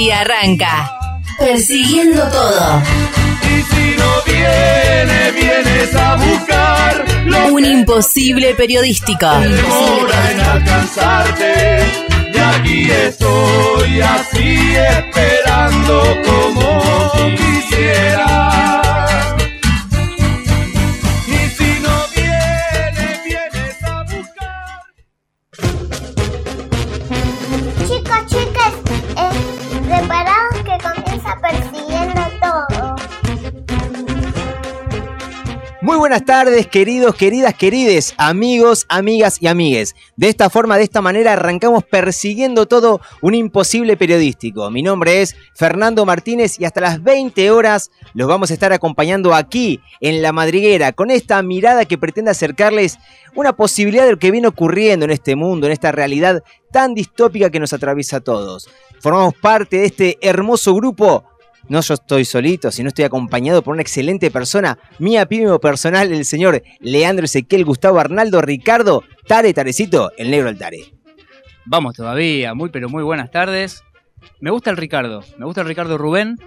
Así arranca, persiguiendo todo. Y si no viene, vienes a buscar lo Un imposible periodístico. que demora en alcanzarte. Y aquí estoy así esperando como quisiera. Buenas tardes, queridos, queridas, querides, amigos, amigas y amigues. De esta forma, de esta manera, arrancamos persiguiendo todo un imposible periodístico. Mi nombre es Fernando Martínez y hasta las 20 horas los vamos a estar acompañando aquí, en La Madriguera, con esta mirada que pretende acercarles una posibilidad de lo que viene ocurriendo en este mundo, en esta realidad tan distópica que nos atraviesa a todos. Formamos parte de este hermoso grupo no yo estoy solito, sino estoy acompañado por una excelente persona, mi apímimo personal, el señor Leandro Ezequiel Gustavo Arnaldo Ricardo Tare Tarecito, el negro del Tare. Vamos todavía, muy pero muy buenas tardes. Me gusta el Ricardo, me gusta el Ricardo Rubén.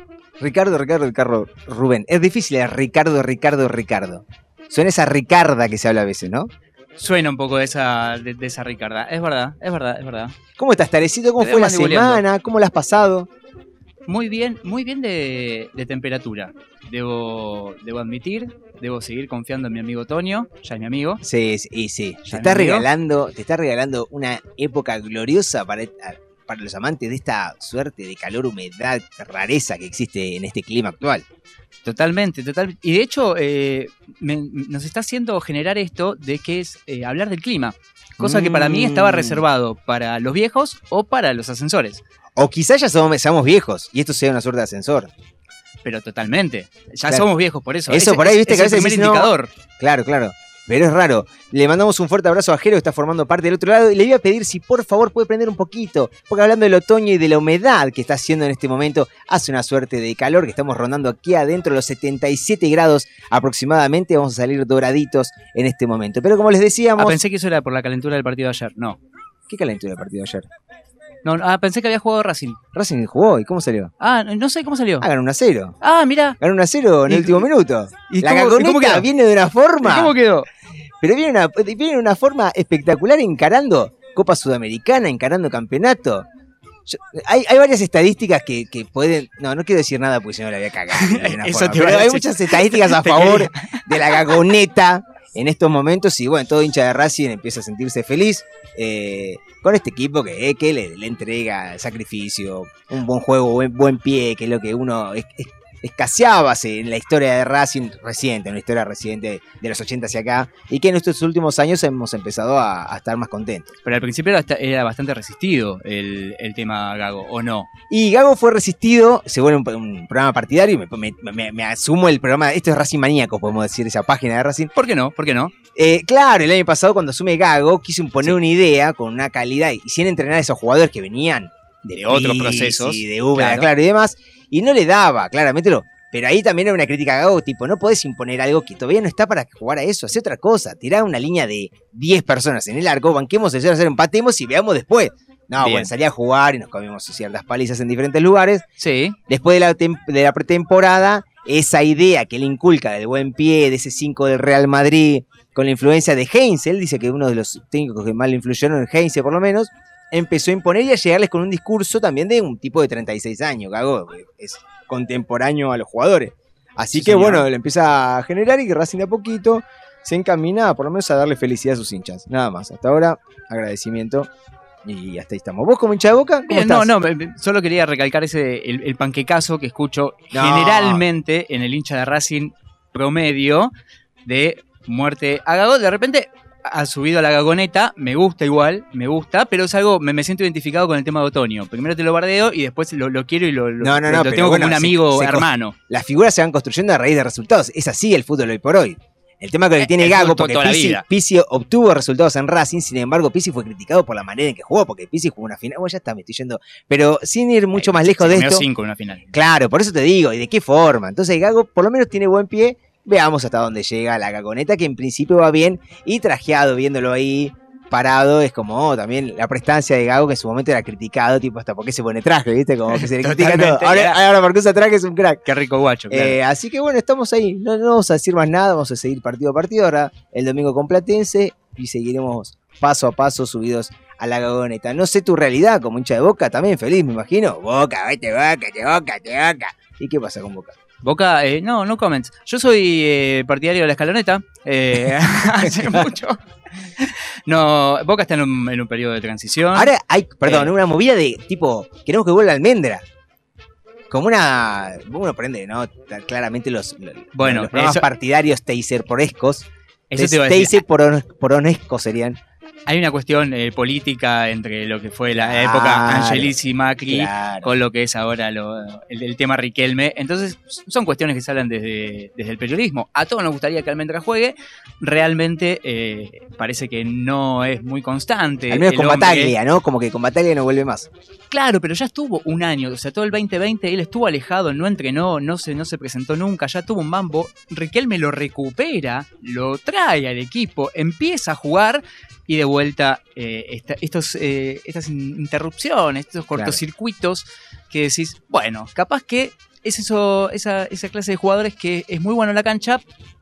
Ricardo, Ricardo, Ricardo, Rubén. Es difícil, es Ricardo, Ricardo, Ricardo. Suena esa Ricarda que se habla a veces, ¿no? Suena un poco de esa, de, de esa Ricarda. Es verdad, es verdad, es verdad. ¿Cómo estás, Tarecito? ¿Cómo Te fue la semana? ¿Cómo la has pasado? Muy bien, muy bien de, de temperatura. Debo, debo admitir, debo seguir confiando en mi amigo Tonio, ya es mi amigo. Sí, sí, sí. Te ¿Ya está regalando, te está regalando una época gloriosa para, para los amantes de esta suerte de calor, humedad, rareza que existe en este clima actual. Totalmente, totalmente. Y de hecho, eh, me- nos está haciendo generar esto de que es eh, hablar del clima. Cosa que para mí estaba Mm. reservado para los viejos o para los ascensores. O quizás ya somos, seamos viejos y esto sea una suerte de ascensor. Pero totalmente. Ya Claro. somos viejos por eso. Eso Ese por ahí, es- viste, es que a el veces primer decís, no, indicador. Claro, claro. Pero es raro. Le mandamos un fuerte abrazo a Jero que está formando parte del otro lado y le iba a pedir si por favor puede prender un poquito. Porque hablando del otoño y de la humedad que está haciendo en este momento, hace una suerte de calor que estamos rondando aquí adentro de los 77 grados aproximadamente. Vamos a salir doraditos en este momento. Pero como les Ah, decíamos... pensé que eso era por la calentura del partido de ayer. No. ¿Qué calentura el partido de ayer? No, ah, pensé que había jugado Racing. Racing jugó y ¿cómo salió? Ah, no sé cómo salió. Ah, ganó 1 a 0. Ah, mira. Ganó 1 a 0 en ¿Y- el último minuto. ¿y la cómo- y cómo quedó? viene de una forma. ¿Cómo quedó? Pero viene una, viene una forma espectacular encarando Copa Sudamericana, encarando campeonato. Yo- hay, hay varias estadísticas que, que pueden. No, no quiero decir nada porque si no la voy a cagar. de Eso forma, te a pero hay muchas estadísticas a favor de la gagoneta en estos momentos. Y bueno, todo hincha de Racing empieza a sentirse feliz eh, con este equipo que, eh, le, entrega sacrificio, un buen juego, buen, buen pie, que es lo que uno escaseaba en la historia de Racing reciente, en la historia reciente de los 80 hacia acá, y que en estos últimos años hemos empezado a, a estar más contentos. Pero al principio era, era bastante resistido el, el tema Gago, ¿o no? Y Gago fue resistido, se vuelve un, un programa partidario, y me, me- me- me asumo el programa, esto es Racing Maníaco, podemos decir, esa página de Racing. ¿Por qué no? ¿Por qué no? Eh, claro, el año pasado cuando asume Gago, quiso imponer una idea con una calidad y sin entrenar a esos jugadores que venían De otros procesos. de Úbeda, Claro. claro. y demás, y no le daba, claramente lo. Pero ahí también era una crítica a Gago, tipo, no podés imponer algo que todavía no está para jugar a eso, hace otra cosa, tirá una línea de 10 personas en el arco, banquemos el 0 a 0, empatemos y veamos después. No, Bien. bueno, salí a jugar y nos comimos ciertas palizas en diferentes lugares. Sí. Después de la, de la pretemporada, esa idea que le inculca del buen pie, de ese 5 del Real Madrid, con la influencia de Heinz, él dice que uno de los técnicos que más le influyeron en Heinz por lo menos, empezó a imponer y a llegarles con un discurso también de un tipo de 36 años, Gago, es contemporáneo a los jugadores. Así Sí, que señor. bueno, le empieza a generar y que Racing de a poquito se encamina por lo menos a darle felicidad a sus hinchas. Nada más. Hasta ahora, agradecimiento. Y hasta ahí estamos. ¿Vos como hincha de boca? ¿Cómo Bien, no, estás? no, solo quería recalcar ese el, el panquecazo que escucho No. generalmente en el hincha de Racing promedio de muerte a Gago. De repente ha subido a la gagoneta, me gusta igual, me gusta, pero es algo, me, me siento identificado con el tema de Otoño. Primero te lo bardeo y después lo, lo quiero y lo, lo- No, no, no, lo pero tengo bueno, como un amigo se hermano. las figuras se van construyendo a raíz de resultados. Es así el fútbol hoy por hoy. El tema que Eh, tiene el Gago, porque. Pizzi obtuvo resultados en Racing, sin embargo, Pizzi fue criticado por la manera en que jugó, porque Pizzi jugó una final. Bueno, ya está, me estoy yendo. Pero sin ir mucho más lejos Se de esto. cinco en una final. Claro, por eso te digo, ¿y de qué forma? Entonces Gago por lo menos tiene buen pie veamos hasta dónde llega la gagoneta, que en principio va bien, y trajeado, viéndolo ahí parado, es como oh, también la prestancia de Gago, que en su momento era criticado, tipo, hasta por qué se pone traje, ¿viste? Como que se le critica todo. Ahora, ahora porque usa traje es un crack. Qué rico guacho, claro. Eh, así que bueno, estamos ahí. No, no vamos a decir más nada, vamos a seguir partido a partido. Ahora el domingo con Platense y seguiremos paso a paso subidos a la gagoneta. No sé tu realidad como hincha de boca, también feliz, me imagino. Boca, vete boca, te boca, te boca. ¿Y qué pasa con boca? Boca, eh, no, no comments. Yo soy eh, partidario de la escaloneta. eh, hace mucho. No, Boca está en un, en un periodo de transición. Ahora hay, perdón, Eh. una movida de tipo, queremos que vuelva almendra. Como una. Uno prende, ¿no? Claramente los, los, Bueno, los programas eso- partidarios taser porescos. Eso te iba a decir. Taser poron- poronescos serían. Hay una cuestión eh, política entre lo que fue la Claro. época Angelici Macri Claro. con lo que es ahora lo- el, el tema Riquelme. Entonces, son cuestiones que se hablan desde, desde el periodismo. A todos nos gustaría que Almendra juegue. Realmente eh, parece que no es muy constante. Al menos con hombre. Bataglia, ¿no? Como que con Bataglia no vuelve más. Claro, pero ya estuvo un año, o sea, todo el 2020 él estuvo alejado, no entrenó, no se, no se presentó nunca, ya tuvo un mambo. Riquelme lo recupera, lo trae al equipo, empieza a jugar y de vuelta eh, esta- estos, eh, estas in- interrupciones, estos cortocircuitos que decís, bueno, capaz que es eso, esa, esa clase de jugadores que es muy bueno en la cancha,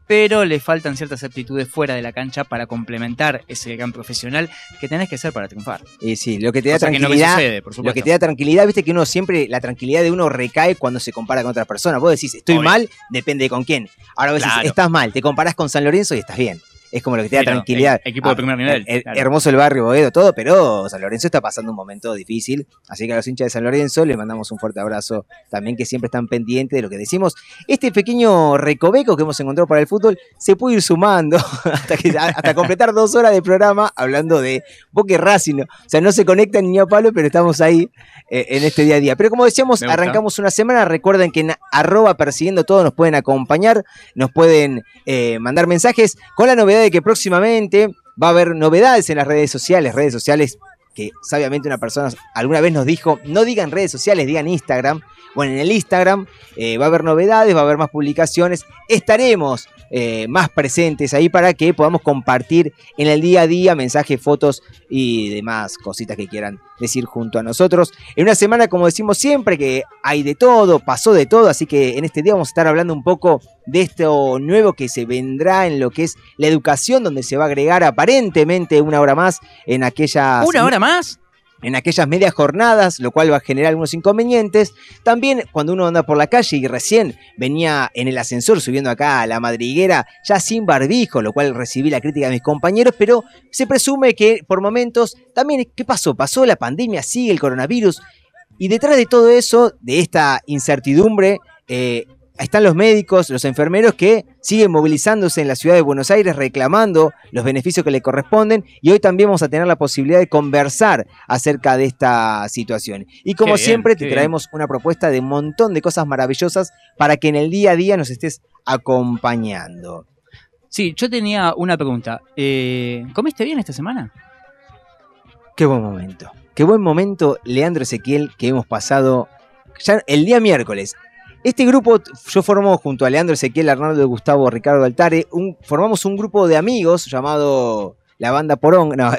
pero le faltan ciertas aptitudes fuera de la cancha para complementar ese gran profesional que tenés que ser para triunfar. Y sí, lo que te da que no tranquilidad. sucede, por lo que te da tranquilidad, viste que uno siempre, la tranquilidad de uno recae cuando se compara con otras personas. Vos decís, estoy Obvio. mal, depende de con quién. Ahora vos decís, estás mal, te comparás con San Lorenzo y estás bien. Es como lo que te da tranquilidad. e- equipo de Ah, primer nivel, her- claro. Hermoso el barrio, Boedo, todo, pero San Lorenzo está pasando un momento difícil. Así que a los hinchas de San Lorenzo les mandamos un fuerte abrazo también, que siempre están pendientes de lo que decimos. Este pequeño recoveco que hemos encontrado para el fútbol se puede ir sumando hasta, que, hasta completar dos horas de programa hablando de y Racing. O sea, no se conectan ni a palo, pero estamos ahí eh, en este día a día. Pero como decíamos, arrancamos una semana. Recuerden que en arroba persiguiendo todo nos pueden acompañar, nos pueden eh, mandar mensajes con la novedad de que próximamente va a haber novedades en las redes sociales, redes sociales que sabiamente una persona alguna vez nos dijo, no digan redes sociales, digan Instagram. Bueno, en el Instagram eh, va a haber novedades, va a haber más publicaciones, estaremos eh, más presentes ahí para que podamos compartir en el día a día mensajes, fotos y demás cositas que quieran decir junto a nosotros. En una semana, como decimos siempre, que hay de todo, pasó de todo, así que en este día vamos a estar hablando un poco de esto nuevo que se vendrá en lo que es la educación, donde se va a agregar aparentemente una hora más en aquellas ¿Una hora más? En aquellas medias jornadas, lo cual va a generar algunos inconvenientes. También cuando uno anda por la calle y recién venía en el ascensor subiendo acá a la madriguera, ya sin barbijo, lo cual recibí la crítica de mis compañeros, pero se presume que por momentos también, ¿qué pasó? Pasó la pandemia, sigue el coronavirus. Y detrás de todo eso, de esta incertidumbre, eh, están los médicos, los enfermeros que siguen movilizándose en la ciudad de Buenos Aires reclamando los beneficios que le corresponden y hoy también vamos a tener la posibilidad de conversar acerca de esta situación. Y como bien, siempre te bien. traemos una propuesta de un montón de cosas maravillosas para que en el día a día nos estés acompañando. Sí, yo tenía una pregunta. Eh, ¿Comiste bien esta semana? Qué buen momento. Qué buen momento, Leandro Ezequiel, que hemos pasado ya el día miércoles. Este grupo, yo formo junto a Leandro Ezequiel, Arnaldo Gustavo, Ricardo Altare, un, formamos un grupo de amigos llamado la banda Porón. No,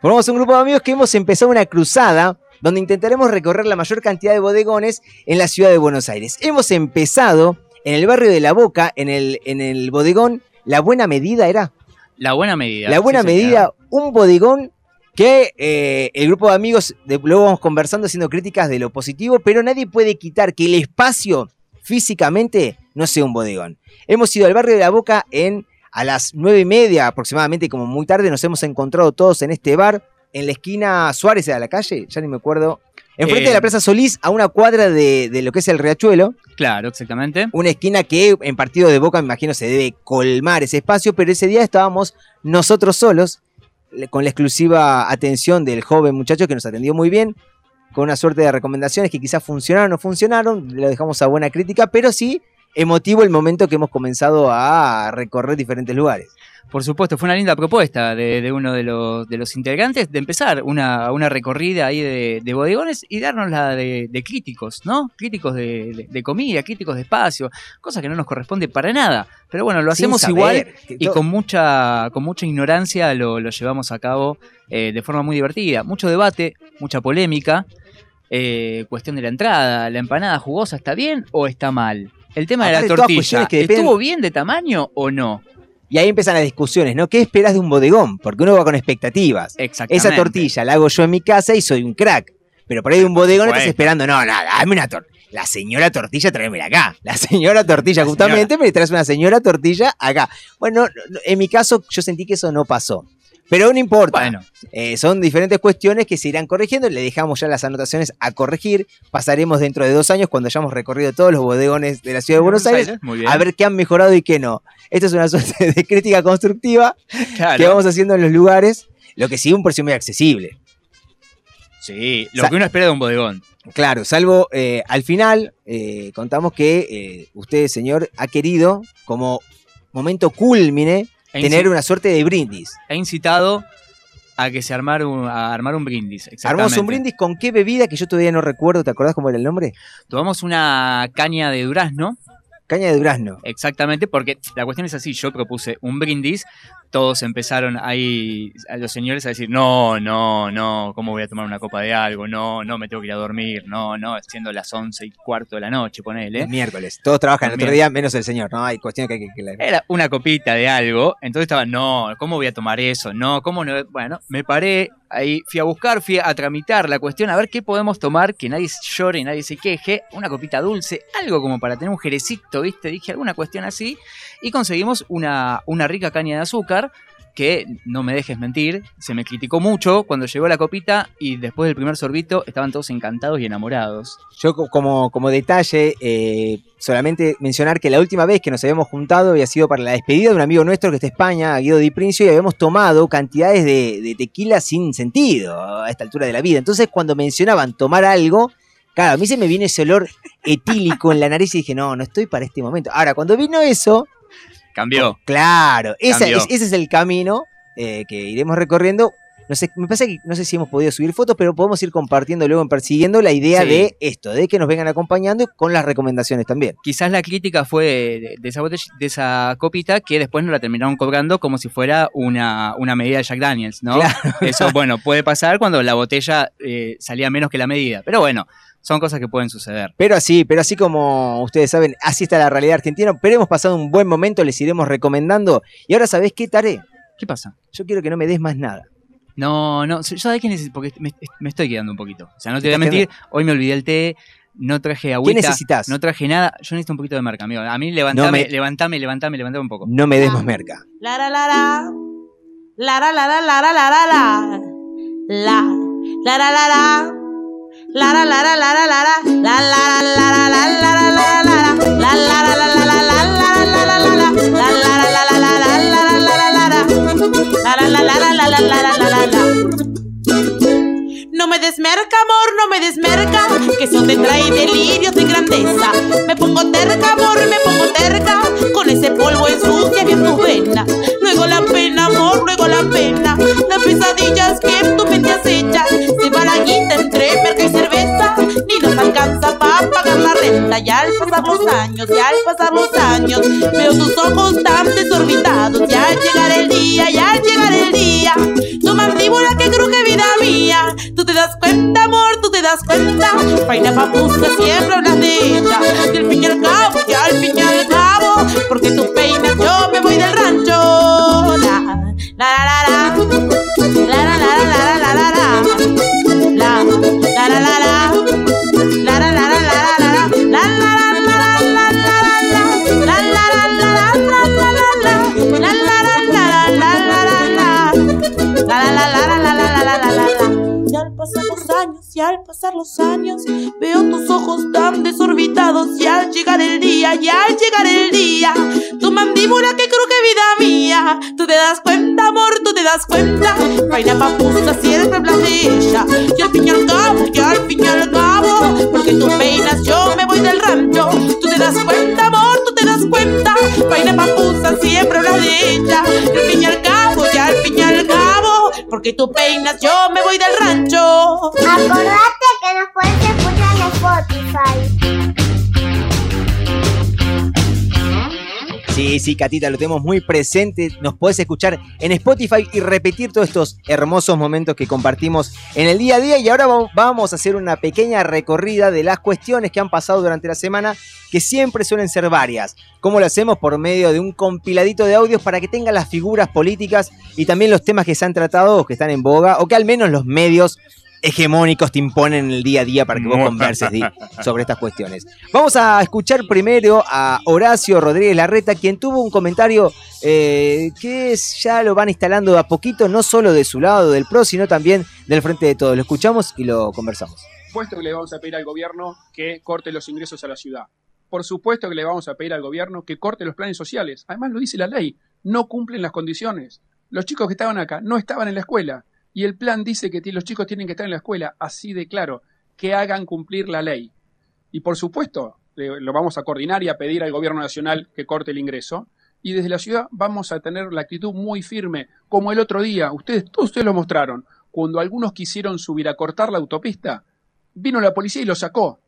formamos un grupo de amigos que hemos empezado una cruzada donde intentaremos recorrer la mayor cantidad de bodegones en la ciudad de Buenos Aires. Hemos empezado en el barrio de La Boca, en el, en el bodegón La Buena Medida, ¿era? La buena medida. La buena sí, señor. medida, un bodegón que eh, el grupo de amigos, de, luego vamos conversando, haciendo críticas de lo positivo, pero nadie puede quitar que el espacio físicamente no sea un bodegón. Hemos ido al barrio de La Boca en a las nueve y media aproximadamente, como muy tarde, nos hemos encontrado todos en este bar, en la esquina Suárez de la calle, ya ni me acuerdo. Enfrente Eh. de la Plaza Solís, a una cuadra de, de lo que es el Riachuelo, Claro, exactamente. una esquina que en partido de Boca me imagino se debe colmar ese espacio, pero ese día estábamos nosotros solos, con la exclusiva atención del joven muchacho que nos atendió muy bien, con una suerte de recomendaciones que quizás funcionaron o no funcionaron, lo dejamos a buena crítica, pero sí emotivo el momento que hemos comenzado a recorrer diferentes lugares. Por supuesto, fue una linda propuesta de, de uno de los, de los integrantes de empezar una, una recorrida ahí de, de bodegones y darnos la de, críticos, ¿no? Críticos de, comida, críticos de espacio, cosa que no nos corresponde para nada. Pero bueno, lo hacemos igual y con mucha, con mucha ignorancia lo, lo llevamos a cabo eh, de forma muy divertida. Mucho debate, mucha polémica. eh, cuestión de la entrada, la empanada jugosa, ¿está bien o está mal? El tema de la tortilla, cuestiones que dependen- ¿estuvo bien de tamaño o no? Y ahí empiezan las discusiones, ¿no? ¿Qué esperas de un bodegón? Porque uno va con expectativas. Exactamente. Esa tortilla la hago yo en mi casa y soy un crack. Pero por ahí de un bodegón estás esperando, no, nada, dame una tortilla. La señora tortilla, tráemela acá. La señora tortilla, La justamente, me traes una señora tortilla acá. Bueno, no, no, en mi caso, yo sentí que eso no pasó. Pero no importa. Bueno, Eh, son diferentes cuestiones que se irán corrigiendo. Le dejamos ya las anotaciones a corregir. Pasaremos dentro de dos años, cuando hayamos recorrido todos los bodegones de la ciudad de Buenos Aires, a ver qué han mejorado y qué no. Esto es una suerte de crítica constructiva Claro. que vamos haciendo en los lugares. Lo que sí, un precio muy accesible. Sí, lo Sa- que uno espera de un bodegón. Claro, salvo eh, al final, eh, contamos que usted, señor, ha querido, como momento culmine, tener una suerte de brindis. he incitado a que se armara un, a armar un brindis. Armamos un brindis con qué bebida que yo todavía no recuerdo. ¿Te acordás cómo era el nombre? Tomamos una caña de durazno, Caña de durazno. exactamente, porque la cuestión es así, yo propuse un brindis, todos empezaron ahí, a los señores a decir, no, no, no, ¿cómo voy a tomar una copa de algo? No, no, me tengo que ir a dormir, no, no, siendo las once y cuarto de la noche, ponele. El miércoles. Todos trabajan el otro día, menos el señor. No, hay cuestión que hay que... Era una copita de algo, entonces estaba, no, ¿cómo voy a tomar eso? No, ¿cómo no? Bueno, me paré, ahí fui a buscar, fui a tramitar la cuestión, a ver qué podemos tomar, que nadie llore, nadie se queje, una copita dulce, algo como para tener un jerecito, ¿viste? Dije alguna cuestión así, y conseguimos una, una rica caña de azúcar, que no me dejes mentir, se me criticó mucho cuando llegó la copita y después del primer sorbito estaban todos encantados y enamorados. Yo co- como, como detalle, eh, solamente mencionar que la última vez que nos habíamos juntado había sido para la despedida de un amigo nuestro que está en España, Guido Di Princio, y habíamos tomado cantidades de, de tequila sin sentido a esta altura de la vida. Entonces cuando mencionaban tomar algo, claro, a mí se me viene ese olor etílico en la nariz y dije, no, no estoy para este momento. Ahora, cuando vino eso, Cambió. claro, esa Cambió. es- ese es el camino eh, que iremos recorriendo. No sé, me pasa que no sé si hemos podido subir fotos, pero podemos ir compartiendo luego en persiguiendo la idea Sí. de esto, de que nos vengan acompañando con las recomendaciones también. quizás la crítica fue de, de esa botella- de esa copita que después nos la terminaron cobrando como si fuera una, una medida de Jack Daniels, ¿no? Claro. Eso, bueno, puede pasar cuando la botella eh, salía menos que la medida. Pero bueno, son cosas que pueden suceder. Pero así, pero así como ustedes saben, así está la realidad argentina. Pero hemos pasado un buen momento, les iremos recomendando. Y ahora, ¿sabés qué, Tare? ¿Qué pasa? Yo quiero que no me des más nada. No, no, yo sabés que necesito, porque me, me estoy quedando un poquito. O sea, no te voy a mentir, hoy me olvidé el té, no traje ¿Qué agüita, necesitas? no traje nada. Yo necesito un poquito de marca, amigo. A mí levantame, me- levantame, levantame, levantame un poco. No me des más merca. La la la la. La la la la la la la la la. La la la la la. La la la la la la la la. La la la la la la la la la la. La la la la la la la la la la la la. La la la la la la la la la la la la. La la la la la la la la la la la. Desmerca, amor, no me desmerca, que eso te trae delirios de grandeza. Me pongo terca, amor, me pongo terca, con ese polvo ensucia bien tus venas. Luego la pena, amor, luego la pena, las pesadillas que en tu mente acechan. Se va la guita entre merca y cerveza, ni nos alcanza renta. Y al pasar los años, y al pasar los años, veo tus ojos tan desorbitados. Y al llegar el día, y al llegar el día, tu mandíbula que cruje vida mía. Tú te das cuenta, amor, tú te das cuenta. Faina papusa siempre de ella. Y al fin y al cabo, y al fin y al cabo, porque tú peinas, yo me voy del rancho. La, la, la, la. daños y al pasar los años veo tus ojos tan desorbitados y al llegar el día y al llegar el día tu mandíbula que cruje vida mía tú te das cuenta amor tú te das cuenta vaina papusa siempre hablas de ella y al fin y al cabo y al fin y al cabo porque tú peinas yo me voy del rancho tú te das cuenta amor tú te das cuenta vaina papusa siempre hablas de ella y al fin y al cabo porque tú peinas, yo me voy del rancho. Acordate que nos puedes escuchar en Spotify. Sí, sí, Catita, lo tenemos muy presente. Nos podés escuchar en Spotify y repetir todos estos hermosos momentos que compartimos en el día a día. Y ahora va- vamos a hacer una pequeña recorrida de las cuestiones que han pasado durante la semana, que siempre suelen ser varias. ¿Cómo lo hacemos? Por medio de un compiladito de audios para que tengan las figuras políticas y también los temas que se han tratado o que están en boga, o que al menos los medios hegemónicos te imponen en el día a día para que vos converses sobre estas cuestiones. Vamos a escuchar primero a Horacio Rodríguez Larreta, quien tuvo un comentario eh, que ya lo van instalando a poquito, no solo de su lado, del PRO, sino también del Frente de Todos. Lo escuchamos y lo conversamos. supuesto que le vamos a pedir al gobierno que corte los ingresos a la ciudad. Por supuesto que le vamos a pedir al gobierno que corte los planes sociales. Además lo dice la ley, no cumplen las condiciones. Los chicos que estaban acá no estaban en la escuela y el plan dice que los chicos tienen que estar en la escuela, así de claro, que hagan cumplir la ley. Y por supuesto, lo vamos a coordinar y a pedir al gobierno nacional que corte el ingreso. Y desde la ciudad vamos a tener la actitud muy firme, como el otro día, ustedes, todos ustedes lo mostraron, cuando algunos quisieron subir a cortar la autopista, vino la policía y lo sacó.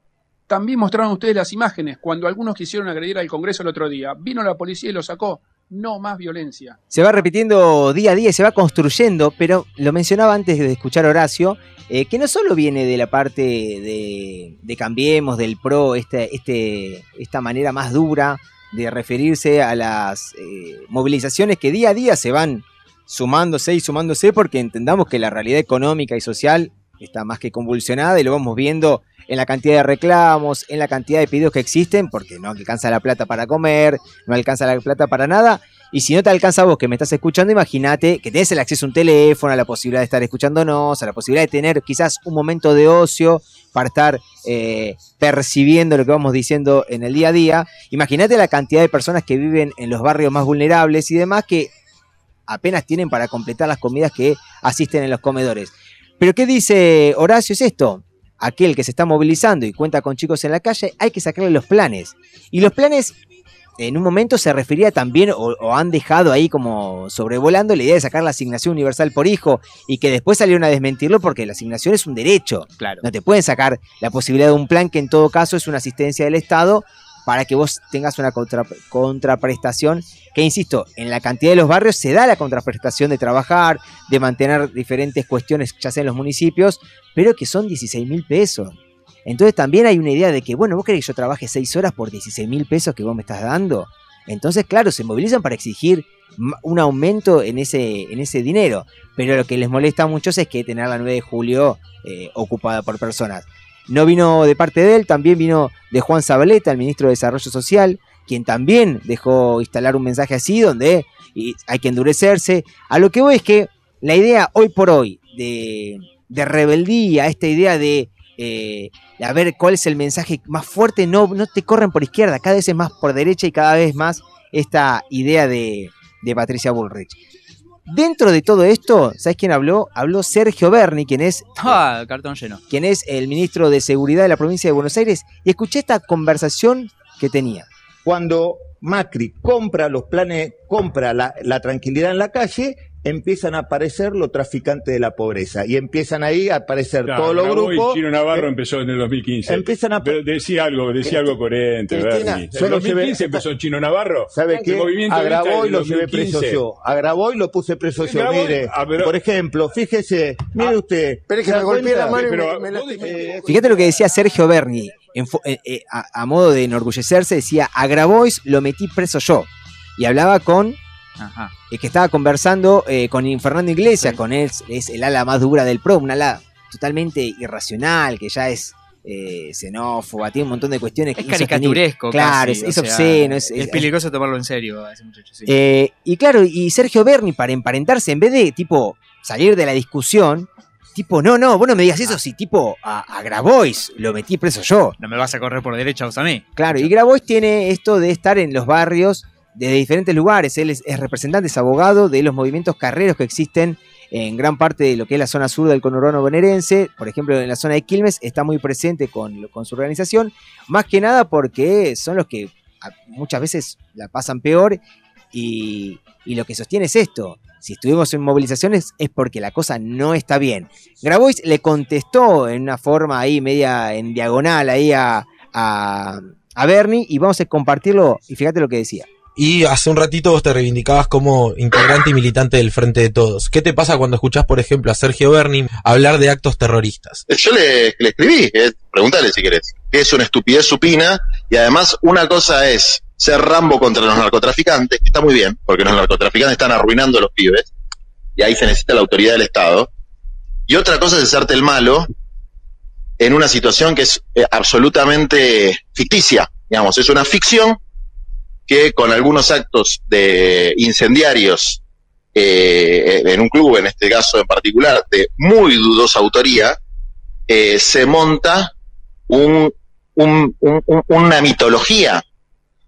También mostraron ustedes las imágenes, cuando algunos quisieron agredir al Congreso el otro día, vino la policía y lo sacó. No más violencia. Se va repitiendo día a día se va construyendo, pero lo mencionaba antes de escuchar Horacio, eh, que no solo viene de la parte de, de Cambiemos, del PRO, este, este, esta manera más dura de referirse a las eh, movilizaciones que día a día se van sumándose y sumándose porque entendamos que la realidad económica y social está más que convulsionada y lo vamos viendo en la cantidad de reclamos, en la cantidad de pedidos que existen, porque no alcanza la plata para comer, no alcanza la plata para nada, y si no te alcanza vos que me estás escuchando, imagínate que tenés el acceso a un teléfono, a la posibilidad de estar escuchándonos, a la posibilidad de tener quizás un momento de ocio para estar eh, percibiendo lo que vamos diciendo en el día a día. Imagínate la cantidad de personas que viven en los barrios más vulnerables y demás que apenas tienen para completar las comidas que asisten en los comedores. Pero ¿qué dice Horacio? Es esto. Aquel que se está movilizando y cuenta con chicos en la calle, hay que sacarle los planes. Y los planes en un momento se refería también o, o, han dejado ahí como sobrevolando la idea de sacar la asignación universal por hijo y que después salieron a desmentirlo porque la asignación es un derecho. Claro. No te pueden sacar la posibilidad de un plan que en todo caso es una asistencia del Estado para que vos tengas una contra, contraprestación que, insisto, en la cantidad de los barrios se da la contraprestación de trabajar, de mantener diferentes cuestiones ya sea en los municipios, pero que son 16 mil pesos. Entonces también hay una idea de que, bueno, vos querés que yo trabaje 6 horas por 16 mil pesos que vos me estás dando. Entonces, claro, se movilizan para exigir un aumento en ese, en ese dinero. Pero lo que les molesta a muchos es que tener la 9 de julio eh, ocupada por personas. No vino de parte de él, también vino de Juan Zabaleta, el ministro de Desarrollo Social, quien también dejó instalar un mensaje así donde hay que endurecerse. A lo que voy es que la idea hoy por hoy de, de rebeldía, esta idea de eh, a ver cuál es el mensaje más fuerte, no, no te corren por izquierda, cada vez es más por derecha y cada vez más esta idea de, de Patricia Bullrich. Dentro de todo esto, ¿sabes quién habló? Habló Sergio Berni, quien es, ah, cartón lleno. quien es el ministro de Seguridad de la provincia de Buenos Aires, y escuché esta conversación que tenía. Cuando Macri compra los planes, compra la, la tranquilidad en la calle, empiezan a aparecer los traficantes de la pobreza y empiezan ahí a aparecer Claro, todos los grupos. Chino Navarro eh, empezó en el 2015. empiezan a- Pero decía algo, decía algo coherente, Cristina. En el lo llevé- 2015 empezó Chino Navarro. ¿Sabe qué? movimiento A de vista Grabois del lo llevé preso 2015. yo. A Grabois lo puse preso yo. Mire, ah, pero- por ejemplo, fíjese, mire usted. Espere que ¿se me golpeé la mano y Pero me. Eh, Fíjate lo que decía Sergio Berni, en eh, eh, a, a modo de enorgullecerse, decía, a Grabois lo metí preso yo. Y hablaba con Ajá. que estaba conversando eh, con Fernando Iglesias, Sí. con él, es el ala más dura del PRO, un ala totalmente irracional, que ya es eh, xenófoba, tiene un montón de cuestiones. Es caricaturesco. Claro, casi, es, es sea, obsceno. Es, es es- peligroso tomarlo en serio a ese muchacho. Sí. eh, y claro, y Sergio Berni, para emparentarse, en vez de tipo salir de la discusión, tipo, no, no, vos no me digas eso, si tipo a, a Grabois lo metí preso yo. no me vas a correr por derecha vos a mí. Claro, y Grabois tiene esto de estar en los barrios desde diferentes lugares. Él es, es representante, es abogado de los movimientos carreros que existen en gran parte de lo que es la zona sur del conurbano bonaerense. Por ejemplo, en la zona de Quilmes está muy presente con, con su organización, más que nada porque son los que muchas veces la pasan peor y, y lo que sostiene es esto. si estuvimos en movilizaciones es porque la cosa no está bien. Grabois le contestó en una forma ahí media en diagonal ahí a, a, a Bernie y vamos a compartirlo y fíjate lo que decía. Y hace un ratito vos te reivindicabas como integrante y militante del Frente de Todos. ¿Qué te pasa cuando escuchás, por ejemplo, a Sergio Berni hablar de actos terroristas? Yo le, le escribí, eh, pregúntale si querés. Es una estupidez supina y además una cosa es ser Rambo contra los narcotraficantes, que está muy bien, porque los narcotraficantes están arruinando a los pibes y ahí se necesita la autoridad del Estado. Y otra cosa es hacerte el malo en una situación que es eh, absolutamente ficticia, digamos, es una ficción que con algunos actos de incendiarios eh, en un club, en este caso en particular, de muy dudosa autoría, eh, se monta un, un- un- un- una mitología.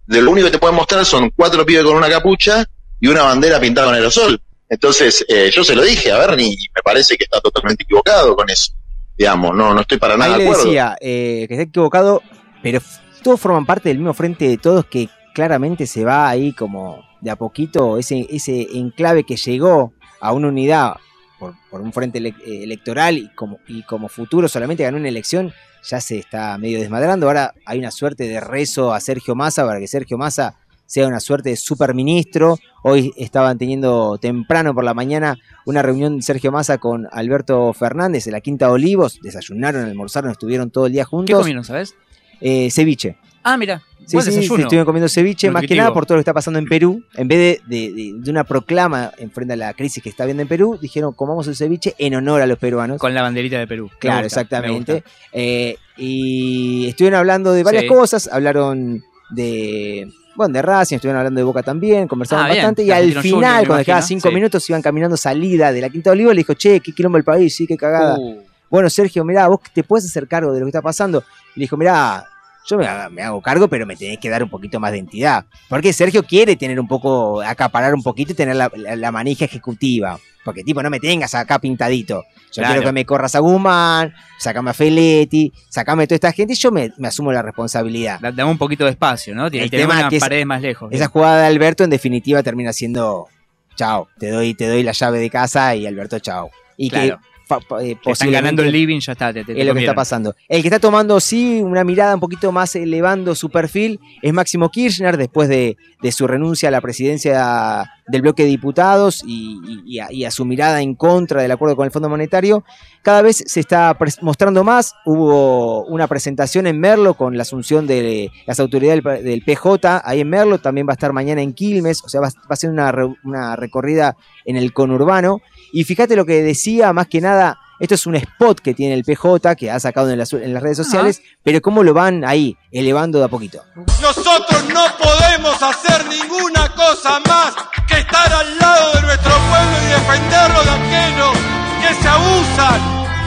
De lo único que te pueden mostrar son cuatro pibes con una capucha y una bandera pintada con aerosol. Entonces, eh, yo se lo dije a Bernie y me parece que está totalmente equivocado con eso. Digamos, no, no estoy para nada Ahí de le acuerdo. decía eh, que está equivocado, pero todos forman parte del mismo frente de todos que claramente se va ahí como de a poquito ese, ese enclave que llegó a una unidad por, por un frente ele- eh, electoral y como, y como futuro solamente ganó una elección, ya se está medio desmadrando. Ahora hay una suerte de rezo a Sergio Massa para que Sergio Massa sea una suerte de superministro. Hoy estaban teniendo temprano por la mañana una reunión de Sergio Massa con Alberto Fernández en la Quinta Olivos. Desayunaron, almorzaron, estuvieron todo el día ¿Qué juntos. comieron, sabes? Eh, ceviche. Ah, mira. Sí, sí, sí, estuvieron comiendo ceviche, más que nada por todo lo que está pasando en Perú. En vez de, de- de- de una proclama en frente a la crisis que está viendo en Perú, dijeron comamos el ceviche en honor a los peruanos. Con la banderita de Perú. Claro, gusta, exactamente. Eh, y estuvieron hablando de varias Sí. cosas, hablaron de. Bueno, de Racing, estuvieron hablando de Boca también, conversaron Ah, bien. bastante. Y al final, Junior, cuando imagino. cinco Sí. minutos, iban caminando salida de la Quinta de Olivo, le dijo, che, qué quilombo el país, sí, qué cagada. Uh, Bueno, Sergio, mirá, vos te puedes hacer cargo de lo que está pasando. Y le dijo, mirá, yo me, hago cargo, pero me tenés que dar un poquito más de entidad. Porque Sergio quiere tener un poco, acaparar un poquito y tener la, la- la manija ejecutiva. Porque, tipo, no me tengas acá pintadito. Yo Claro. quiero que me corras a Guzmán, sacame a Feletti, sacame a toda esta gente y yo me, me asumo la responsabilidad. da- dame un poquito de espacio, ¿no? Tiene El que tener tema unas que es- paredes más lejos. Esa jugada de Alberto, en definitiva, termina siendo, chao, te doy, te doy la llave de casa y Alberto, chao. Y Claro. que eh, están ganando el living, ya está. Te, te- te es lo que está pasando. El que está tomando, sí, una mirada un poquito más elevando su perfil es Máximo Kirchner después de, de su renuncia a la presidencia del bloque de diputados y, y- y a, y a su mirada en contra del acuerdo con el Fondo Monetario. Cada vez se está mostrando más. Hubo una presentación en Merlo con la asunción de las autoridades del, del PJ ahí en Merlo. También va a estar mañana en Quilmes. O sea, va, va a ser una, una recorrida en el conurbano. Y fíjate lo que decía, más que nada, esto es un spot que tiene el PJ, que ha sacado en las, en las redes sociales, pero cómo lo van ahí, elevando de a poquito. Nosotros no podemos hacer ninguna cosa más que estar al lado de nuestro pueblo y defenderlo de aquellos que se abusan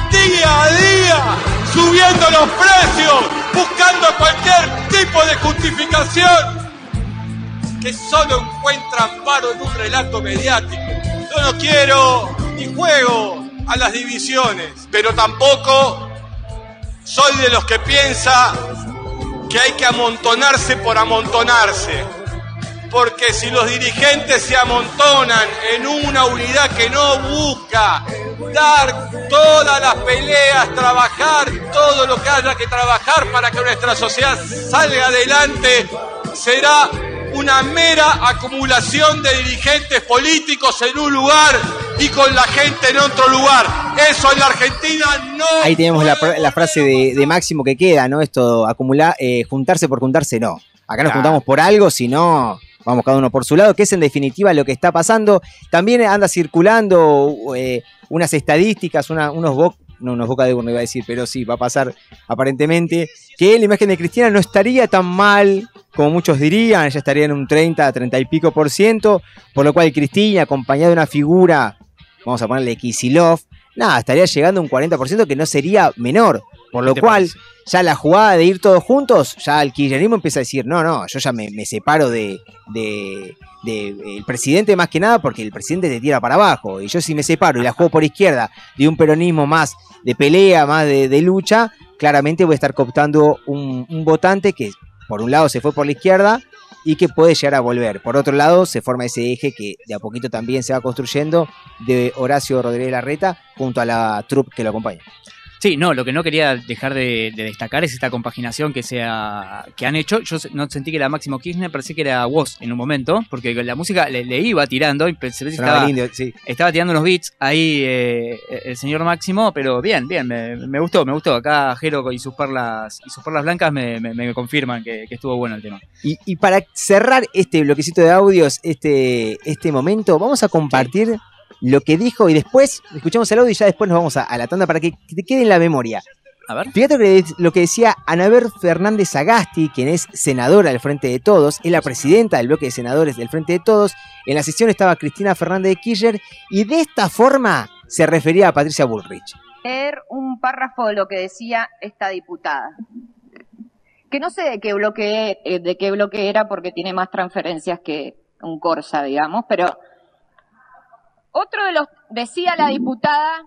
día a día, subiendo los precios, buscando cualquier tipo de justificación que solo encuentra amparo en un relato mediático. Yo no quiero ni juego a las divisiones, pero tampoco soy de los que piensa que hay que amontonarse por amontonarse. Porque si los dirigentes se amontonan en una unidad que no busca dar todas las peleas, trabajar todo lo que haya que trabajar para que nuestra sociedad salga adelante, será una mera acumulación de dirigentes políticos en un lugar y con la gente en otro lugar. Eso en la Argentina no Ahí tenemos la, fra- la frase de, de Máximo que queda, ¿no? Esto, acumular, eh, juntarse por juntarse, no. Acá nos Claro. juntamos por algo, si no, vamos cada uno por su lado, que es en definitiva lo que está pasando. También anda circulando eh, unas estadísticas, una- unos bo- no, unos boca de urna iba a decir, pero sí, va a pasar aparentemente, que la imagen de Cristina no estaría tan mal como muchos dirían, ella estaría en un 30, 30 y pico por ciento, por lo cual Cristina, acompañada de una figura, vamos a ponerle Kisilov, nada, estaría llegando a un 40% que no sería menor. Por lo ¿Qué te cual, parece? ya la jugada de ir todos juntos, ya el kirchnerismo empieza a decir, no, no, yo ya me, me separo de, de- de el presidente más que nada porque el presidente te tira para abajo. Y yo si me separo y la juego por izquierda de un peronismo más de pelea, más de, de lucha, claramente voy a estar cooptando un, un votante que por un lado se fue por la izquierda y que puede llegar a volver. Por otro lado, se forma ese eje que de a poquito también se va construyendo de Horacio Rodríguez Larreta junto a la troupe que lo acompaña. Sí, no, lo que no quería dejar de, de destacar es esta compaginación que, sea, que han hecho. Yo no sentí que era Máximo Kirchner, parecía que era Woz en un momento, porque la música le, le iba tirando y pensé que estaba, lindo, sí. estaba tirando unos beats ahí eh, el señor Máximo, pero bien, bien, me, me gustó, me gustó. Acá Jero y sus perlas, y sus perlas blancas me, me- me confirman que, que estuvo bueno el tema. Y, y para cerrar este bloquecito de audios, este, este momento, vamos a compartir lo que dijo y después escuchamos el audio y ya después nos vamos a, a la tanda para que te quede en la memoria. A ver. Fíjate lo que, lo que decía Anaber Fernández Agasti, quien es senadora del Frente de Todos, es la presidenta del bloque de senadores del Frente de Todos. En la sesión estaba Cristina Fernández de Kirchner y de esta forma se refería a Patricia Bullrich. leer un párrafo de lo que decía esta diputada. Que no sé de qué bloque, eh, de qué bloque era porque tiene más transferencias que un Corsa, digamos, pero otro de los, decía la diputada,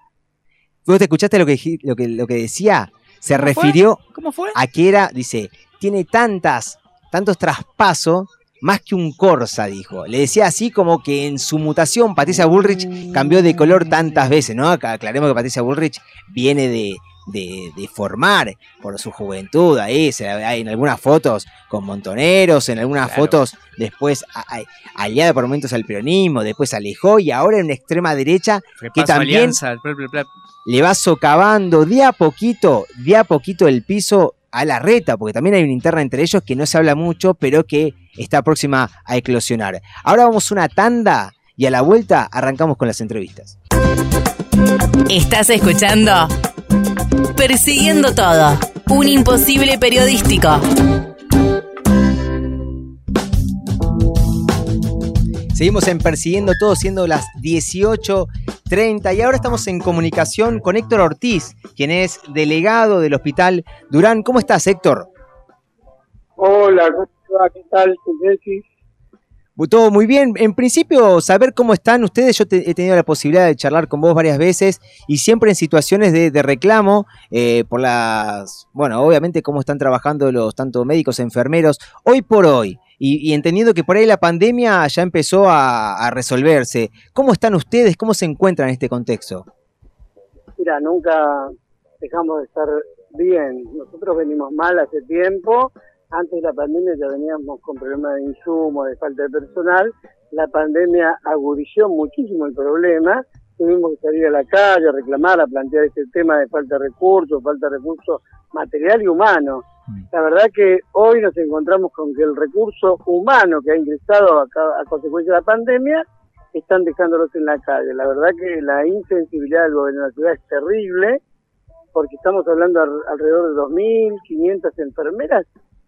¿Vos te escuchaste lo que, lo que, lo que decía? Se ¿Cómo fue? refirió ¿Cómo fue? a que era, dice, tiene tantas, tantos traspasos, más que un Corsa, dijo. Le decía así como que en su mutación Patricia Bullrich cambió de color tantas veces, ¿no? Acá Aclaremos que Patricia Bullrich viene de, de, de formar por su juventud, ahí se ahí en algunas fotos con montoneros, en algunas Claro. fotos después a- a- aliada por momentos al peronismo, después se alejó y ahora en una extrema derecha que también alianza, bla, bla, bla. le va socavando de a poquito, de a poquito el piso a la reta, porque también hay una interna entre ellos que no se habla mucho, pero que está próxima a eclosionar. Ahora vamos a una tanda y a la vuelta arrancamos con las entrevistas. Estás escuchando Persiguiendo Todo, un imposible periodístico. Seguimos en Persiguiendo Todo, siendo las 18.30 y ahora estamos en comunicación con Héctor Ortiz, quien es delegado del Hospital Durán. ¿Cómo estás, Héctor? Hola, ¿cómo va? ¿Qué tal, Jessy? Todo muy bien. En principio, saber cómo están ustedes. Yo he tenido la posibilidad de charlar con vos varias veces y siempre en situaciones de, de reclamo eh, por las, bueno, obviamente cómo están trabajando los tanto médicos, enfermeros, hoy por hoy. Y, entendiendo que por ahí la pandemia ya empezó a resolverse. ¿Cómo están ustedes? ¿Cómo se encuentran en este contexto? Mira, nunca dejamos de estar bien. Nosotros venimos mal hace tiempo. Antes de la pandemia ya veníamos con problemas de insumo, de falta de personal. La pandemia agudizó muchísimo el problema. Tuvimos que salir a la calle a reclamar, a plantear este tema de falta de recursos, falta de recursos material y humano. La verdad que hoy nos encontramos con que el recurso humano que ha ingresado a, a consecuencia de la pandemia están dejándolos en la calle. La verdad que la insensibilidad del gobierno de la ciudad es terrible, porque estamos hablando al- alrededor de 2.500 enfermeras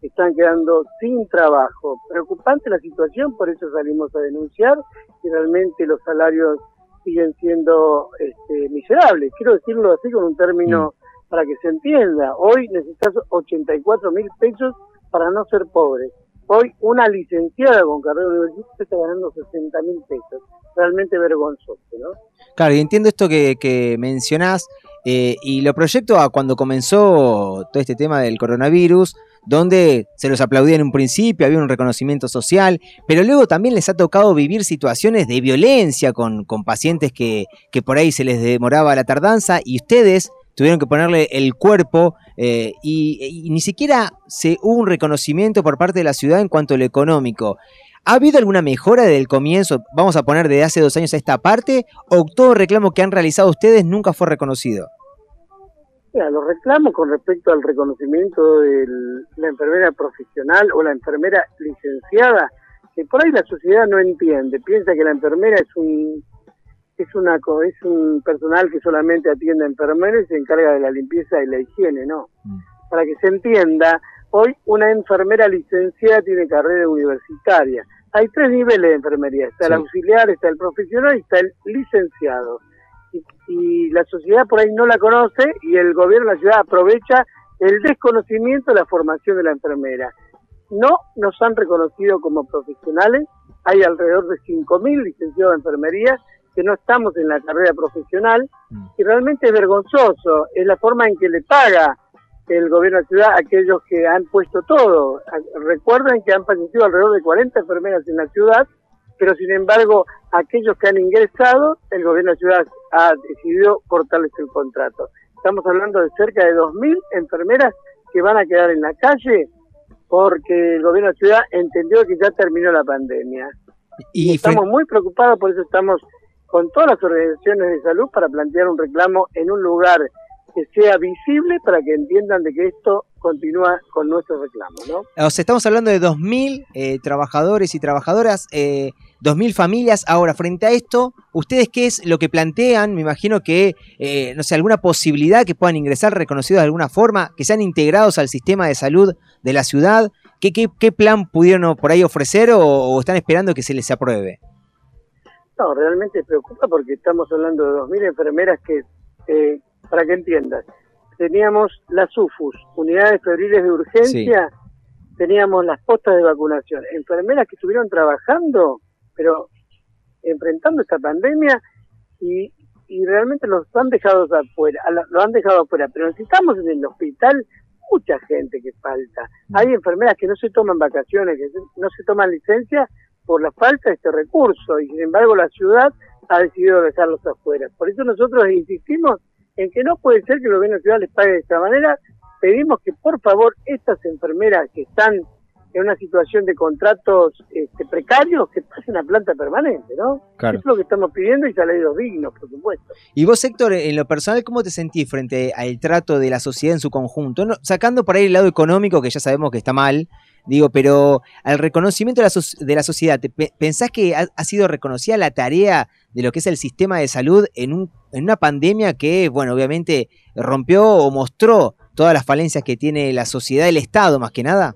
están quedando sin trabajo. Preocupante la situación, por eso salimos a denunciar y realmente los salarios siguen siendo este, miserables. Quiero decirlo así con un término para que se entienda. Hoy necesitas 84 mil pesos para no ser pobre. Hoy una licenciada con carrera universitaria está ganando 60 mil pesos. Realmente vergonzoso, ¿no? Claro, y entiendo esto que, que mencionás eh, y lo proyecto a cuando comenzó todo este tema del coronavirus, donde se los aplaudía en un principio, había un reconocimiento social, pero luego también les ha tocado vivir situaciones de violencia con, pacientes que, que por ahí se les demoraba la tardanza y ustedes tuvieron que ponerle el cuerpo eh, y, y ni siquiera se hubo un reconocimiento por parte de la ciudad en cuanto a lo económico. ¿Ha habido alguna mejora desde el comienzo, vamos a poner desde hace dos años a esta parte, o todo reclamo que han realizado ustedes nunca fue reconocido? Mira, los reclamos con respecto al reconocimiento de la enfermera profesional o la enfermera licenciada, que por ahí la sociedad no entiende, piensa que la enfermera es un es una es un personal que solamente atiende a enfermeros y se encarga de la limpieza y la higiene, no. Para que se entienda, hoy una enfermera licenciada tiene carrera universitaria. Hay tres niveles de enfermería, está el auxiliar, está el profesional y está el licenciado y, y la sociedad por ahí no la conoce y el gobierno de la ciudad aprovecha el desconocimiento de la formación de la enfermera. No nos han reconocido como profesionales, hay alrededor de 5.000 licenciados de enfermería que no estamos en la carrera profesional y realmente es vergonzoso, es la forma en que le paga el gobierno de la ciudad aquellos que han puesto todo. A- Recuerden que han fallecido alrededor de 40 enfermeras en la ciudad, pero sin embargo, aquellos que han ingresado, el gobierno de la ciudad ha decidido cortarles el contrato. Estamos hablando de cerca de 2.000 enfermeras que van a quedar en la calle porque el gobierno de la ciudad entendió que ya terminó la pandemia. Y estamos muy preocupados, por eso estamos con todas las organizaciones de salud para plantear un reclamo en un lugar que sea visible para que entiendan de que esto continúa con nuestro reclamo, ¿no? O sea, estamos hablando de 2.000 eh, trabajadores y trabajadoras, eh, 2.000 familias. Ahora, frente a esto, ¿ustedes qué es lo que plantean? Me imagino que, eh, no sé, alguna posibilidad que puedan ingresar reconocidos de alguna forma, que sean integrados al sistema de salud de la ciudad. ¿Qué, qué, qué plan pudieron por ahí ofrecer o, o están esperando que se les apruebe? No, realmente preocupa porque estamos hablando de 2.000 enfermeras que, eh, para que entiendas, teníamos las UFUS, unidades febriles de urgencia, teníamos las postas de vacunación, enfermeras que estuvieron trabajando, pero enfrentando esta pandemia y, y realmente los han dejado afuera, lo han dejado afuera, pero necesitamos en el hospital mucha gente que falta. Hay enfermeras que no se toman vacaciones, que no se toman licencia por la falta de este recurso y sin embargo la ciudad ha decidido dejarlos afuera. Por eso nosotros insistimos en que no puede ser que el gobierno ciudad les pague de esta manera. Pedimos que por favor estas enfermeras que están en una situación de contratos este, precarios, que pasen a planta permanente, ¿no? Claro. Es lo que estamos pidiendo y salarios dignos, por supuesto. Y vos, Héctor, en lo personal, ¿cómo te sentís frente al trato de la sociedad en su conjunto? No- sacando por ahí el lado económico, que ya sabemos que está mal, digo, pero al reconocimiento de la, soc- de la sociedad, ¿te pe- ¿pensás que ha, ha sido reconocida la tarea de lo que es el sistema de salud en, un, en una pandemia que, bueno, obviamente rompió o mostró todas las falencias que tiene la sociedad, el Estado más que nada?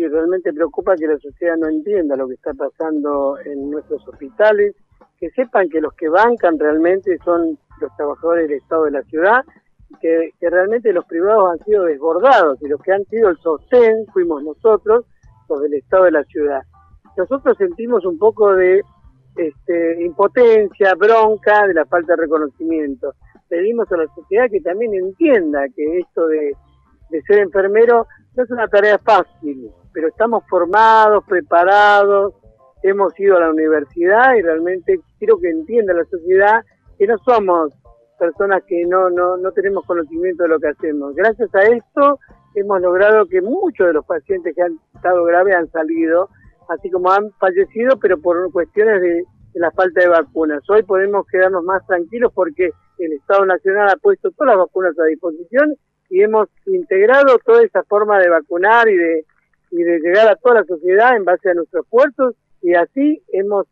Sí, realmente preocupa que la sociedad no entienda lo que está pasando en nuestros hospitales, que sepan que los que bancan realmente son los trabajadores del Estado de la ciudad, que, realmente los privados han sido desbordados y los que han sido el sostén fuimos nosotros, los del Estado de la ciudad. Nosotros sentimos un poco de este, impotencia, bronca de la falta de reconocimiento. Pedimos a la sociedad que también entienda que esto de ser enfermero no es una tarea fácil, pero estamos formados, preparados, hemos ido a la universidad y realmente quiero que entienda la sociedad que no somos personas que no, no, no tenemos conocimiento de lo que hacemos. Gracias a esto hemos logrado que muchos de los pacientes que han estado graves han salido, así como han fallecido, pero por cuestiones de, de la falta de vacunas. Hoy podemos quedarnos más tranquilos porque el Estado Nacional ha puesto todas las vacunas a disposición y hemos integrado toda esa forma de vacunar y de, y de llegar a toda la sociedad en base a nuestros esfuerzos y así hemos,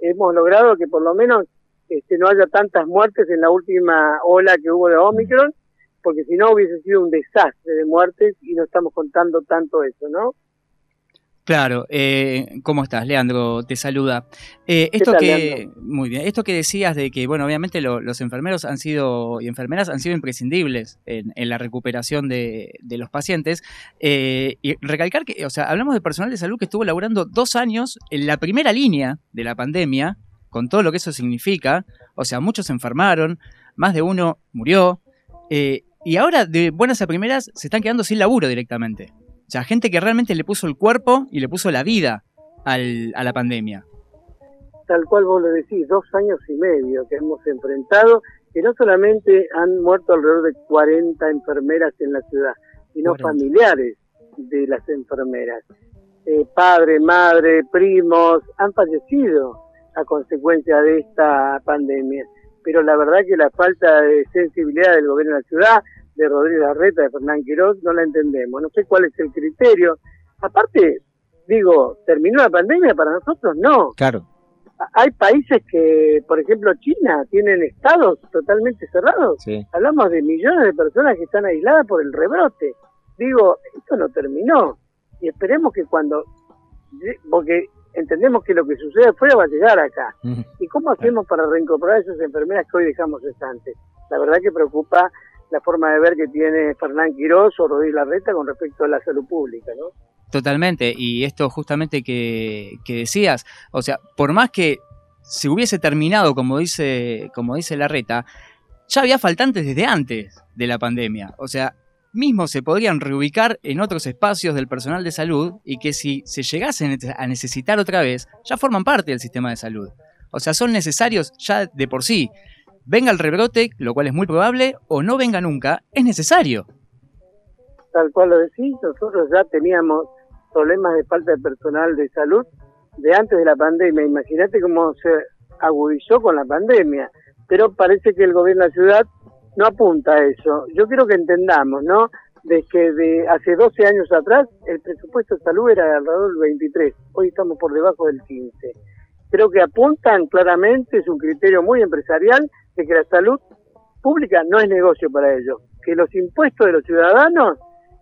hemos logrado que por lo menos este, no haya tantas muertes en la última ola que hubo de Omicron, porque si no hubiese sido un desastre de muertes y no estamos contando tanto eso, ¿no? Claro, eh, ¿cómo estás? Leandro te saluda. Eh, esto tal, que Leandro? muy bien, esto que decías de que bueno, obviamente lo- los enfermeros han sido y enfermeras han sido imprescindibles en, en la recuperación de, de los pacientes eh, y recalcar que, o sea, hablamos de personal de salud que estuvo laburando dos años en la primera línea de la pandemia, con todo lo que eso significa. O sea, muchos se enfermaron, más de uno murió eh, y ahora de buenas a primeras se están quedando sin laburo directamente. O sea, gente que realmente le puso el cuerpo y le puso la vida al- a la pandemia. tal cual vos lo decís, dos años y medio que hemos enfrentado, que no solamente han muerto alrededor de 40 enfermeras en la ciudad, sino 40. familiares de las enfermeras. Eh, padre, madre, primos, han fallecido a consecuencia de esta pandemia. Pero la verdad que la falta de sensibilidad del gobierno de la ciudad, de Rodríguez Larreta, de Fernán Quiroz, no la entendemos. No sé cuál es el criterio. Aparte, digo, ¿terminó la pandemia? Para nosotros no. Claro. Hay países que, por ejemplo, China, tienen estados totalmente cerrados. Sí. Hablamos de millones de personas que están aisladas por el rebrote. Digo, esto no terminó. Y esperemos que cuando... Porque entendemos que lo que sucede afuera va a llegar acá. ¿Y cómo hacemos para reincorporar a esas enfermeras que hoy dejamos cesantes? La verdad que preocupa la forma de ver que tiene Fernán Quirós o Rodríguez Larreta con respecto a la salud pública, ¿no? Totalmente. Y esto justamente que, que decías, o sea, por más que se hubiese terminado, como dice, como dice Larreta, ya había faltantes desde antes de la pandemia. O sea, mismo se podrían reubicar en otros espacios del personal de salud y que si se llegasen a necesitar otra vez, ya forman parte del sistema de salud. O sea, son necesarios ya de por sí. Venga el rebrote, lo cual es muy probable, o no venga nunca, es necesario. Tal cual lo decís, nosotros ya teníamos problemas de falta de personal de salud de antes de la pandemia. Imagínate cómo se agudizó con la pandemia. Pero parece que el gobierno de la ciudad no apunta a eso. Yo quiero que entendamos, ¿no? De que de hace 12 años atrás el presupuesto de salud era de alrededor del 23, hoy estamos por debajo del 15. Creo que apuntan claramente, es un criterio muy empresarial, de que la salud pública no es negocio para ellos, que los impuestos de los ciudadanos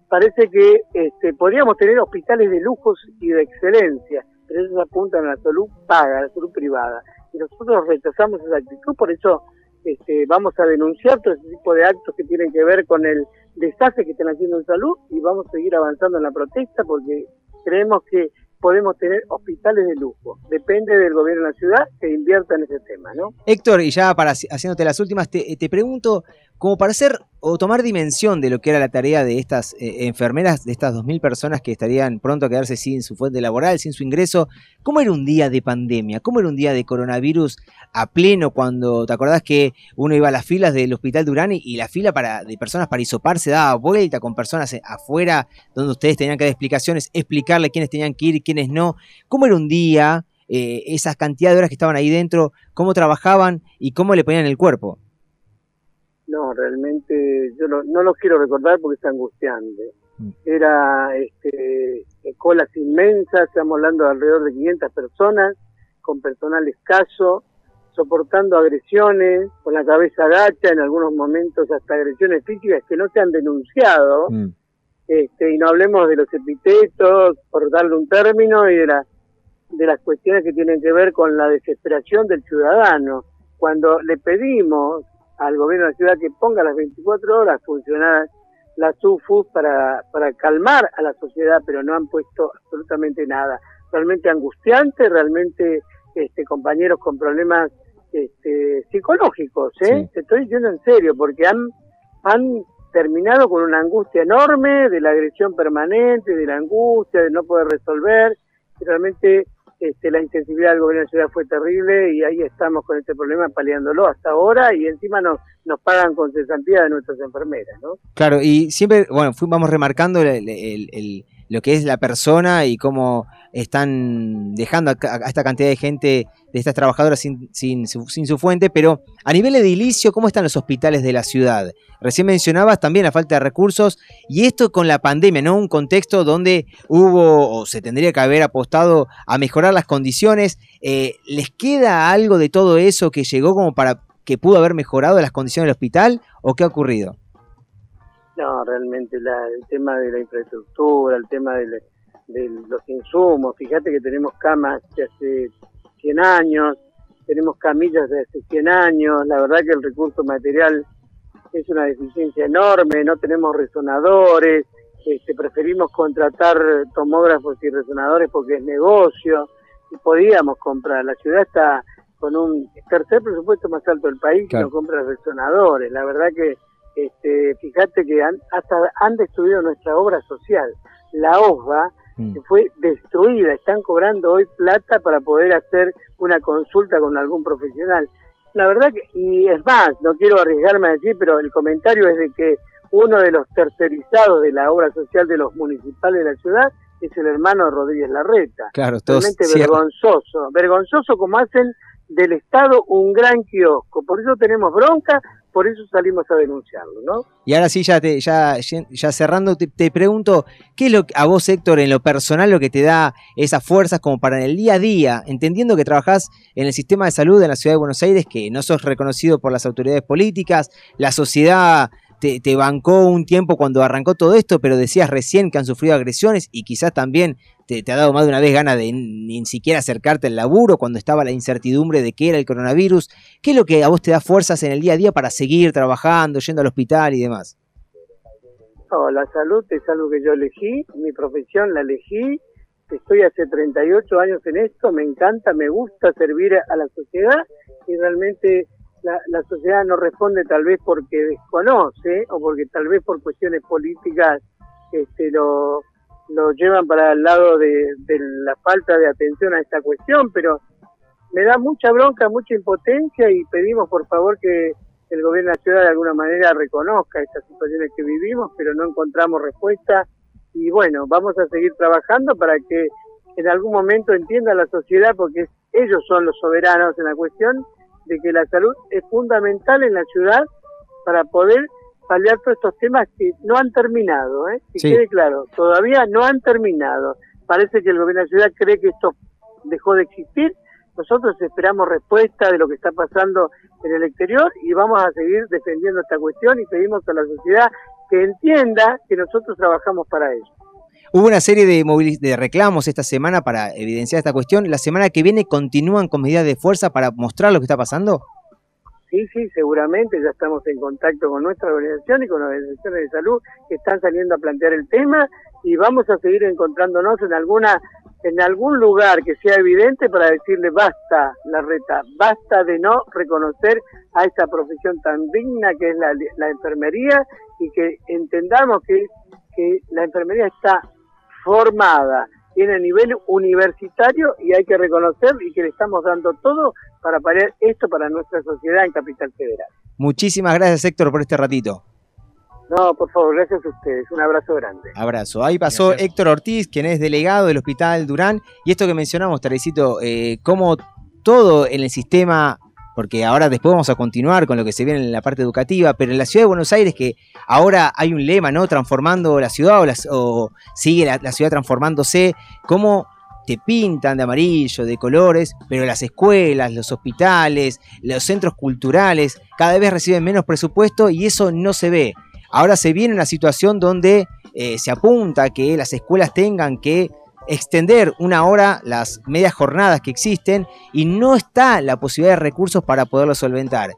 parece que este, podríamos tener hospitales de lujos y de excelencia, pero ellos apuntan a la salud paga, a la salud privada. Y nosotros rechazamos esa actitud, por eso este, vamos a denunciar todo ese tipo de actos que tienen que ver con el desastre que están haciendo en salud y vamos a seguir avanzando en la protesta porque creemos que podemos tener hospitales de lujo. Depende del gobierno de la ciudad que invierta en ese tema, ¿no? Héctor, y ya para haciéndote las últimas, te, te pregunto, como para hacer o tomar dimensión de lo que era la tarea de estas eh, enfermeras, de estas 2.000 personas que estarían pronto a quedarse sin su fuente laboral, sin su ingreso, ¿cómo era un día de pandemia? ¿Cómo era un día de coronavirus a pleno cuando, te acordás que uno iba a las filas del Hospital Durán y, y la fila para, de personas para hisopar se daba vuelta con personas afuera donde ustedes tenían que dar explicaciones, explicarle quiénes tenían que ir quiénes no? ¿Cómo era un día? Eh, esas cantidades de horas que estaban ahí dentro, cómo trabajaban y cómo le ponían el cuerpo. No, realmente yo no, no lo quiero recordar porque es angustiante. Era este, colas inmensas, estamos hablando de alrededor de 500 personas, con personal escaso, soportando agresiones, con la cabeza agacha, en algunos momentos hasta agresiones físicas que no se han denunciado. Mm. Este, y no hablemos de los epitetos, por darle un término, y de, la, de las cuestiones que tienen que ver con la desesperación del ciudadano. Cuando le pedimos al gobierno de la ciudad que ponga las 24 horas funcionar las UFUs para, para calmar a la sociedad, pero no han puesto absolutamente nada. Realmente angustiante, realmente este, compañeros con problemas este, psicológicos, ¿eh? Te estoy diciendo en serio, porque han, han terminado con una angustia enorme de la agresión permanente, de la angustia, de no poder resolver. Realmente este, la intensividad del gobierno de la ciudad fue terrible y ahí estamos con este problema paliándolo hasta ahora y encima nos, nos pagan con cesantía de nuestras enfermeras, ¿no? Claro, y siempre, bueno, vamos remarcando el, el, el, lo que es la persona y cómo están dejando a, a esta cantidad de gente, de estas trabajadoras sin, su, sin su fuente, pero a nivel edilicio, ¿cómo están los hospitales de la ciudad? Recién mencionabas también la falta de recursos y esto con la pandemia, ¿no? Un contexto donde hubo o se tendría que haber apostado a mejorar las condiciones. Eh, ¿Les queda algo de todo eso que llegó como para que pudo haber mejorado las condiciones del hospital o qué ha ocurrido? No, realmente la, el tema de la infraestructura, el tema de, de, los insumos, fíjate que tenemos camas de hace 100 años, tenemos camillas de hace 100 años, la verdad que el recurso material es una deficiencia enorme, no tenemos resonadores, este, preferimos contratar tomógrafos y resonadores porque es negocio, y podíamos comprar, la ciudad está con un tercer presupuesto más alto del país claro. que no compra resonadores, la verdad que este, fíjate que han, hasta han destruido nuestra obra social. La OSVA mm. fue destruida, están cobrando hoy plata para poder hacer una consulta con algún profesional. La verdad que, y es más, no quiero arriesgarme a decir, pero el comentario es de que uno de los tercerizados de la obra social de los municipales de la ciudad es el hermano Rodríguez Larreta. Claro, Realmente vergonzoso, vergonzoso como hacen del Estado un gran kiosco. Por eso tenemos bronca, por eso salimos a denunciarlo, ¿no? Y ahora sí, ya te, ya, ya cerrando, te, pregunto, ¿qué es lo a vos, Héctor, en lo personal, lo que te da esas fuerzas como para en el día a día, entendiendo que trabajás en el sistema de salud en la ciudad de Buenos Aires, que no sos reconocido por las autoridades políticas, la sociedad te, te, bancó un tiempo cuando arrancó todo esto, pero decías recién que han sufrido agresiones y quizás también te, ha dado más de una vez ganas de ni, siquiera acercarte al laburo cuando estaba la incertidumbre de qué era el coronavirus. ¿Qué es lo que a vos te da fuerzas en el día a día para seguir trabajando, yendo al hospital y demás? No, la salud es algo que yo elegí, mi profesión la elegí, estoy hace 38 años en esto, me encanta, me gusta servir a la sociedad y realmente la, la sociedad no responde tal vez porque desconoce o porque tal vez por cuestiones políticas este, lo, lo llevan para el lado de, de la falta de atención a esta cuestión, pero me da mucha bronca, mucha impotencia y pedimos por favor que el gobierno de la ciudad de alguna manera reconozca estas situaciones que vivimos, pero no encontramos respuesta. Y bueno, vamos a seguir trabajando para que en algún momento entienda la sociedad, porque ellos son los soberanos en la cuestión de que la salud es fundamental en la ciudad para poder paliar todos estos temas que no han terminado, ¿eh? que Sí. quede claro, todavía no han terminado. Parece que el gobierno de la ciudad cree que esto dejó de existir. Nosotros esperamos respuesta de lo que está pasando en el exterior y vamos a seguir defendiendo esta cuestión y pedimos a la sociedad que entienda que nosotros trabajamos para ello. Hubo una serie de, de reclamos esta semana para evidenciar esta cuestión. ¿La semana que viene continúan con medidas de fuerza para mostrar lo que está pasando? Sí, sí, seguramente ya estamos en contacto con nuestra organización y con las organizaciones de salud que están saliendo a plantear el tema y vamos a seguir encontrándonos en alguna en algún lugar que sea evidente para decirle basta la reta, basta de no reconocer a esta profesión tan digna que es la, la enfermería y que entendamos que, que la enfermería está formada, tiene nivel universitario y hay que reconocer y que le estamos dando todo para parar esto para nuestra sociedad en Capital Federal. Muchísimas gracias, Héctor, por este ratito. No, por favor, gracias a ustedes. Un abrazo grande. Abrazo. Ahí pasó Héctor Ortiz, quien es delegado del Hospital Durán. Y esto que mencionamos, Tarecito, eh, cómo todo en el sistema, porque ahora después vamos a continuar con lo que se viene en la parte educativa, pero en la ciudad de Buenos Aires, que ahora hay un lema, ¿no? Transformando la ciudad o, o sigue la, la ciudad transformándose, cómo te pintan de amarillo, de colores, pero las escuelas, los hospitales, los centros culturales cada vez reciben menos presupuesto y eso no se ve. Ahora se viene una situación donde eh, se apunta a que las escuelas tengan que extender una hora las medias jornadas que existen y no está la posibilidad de recursos para poderlo solventar.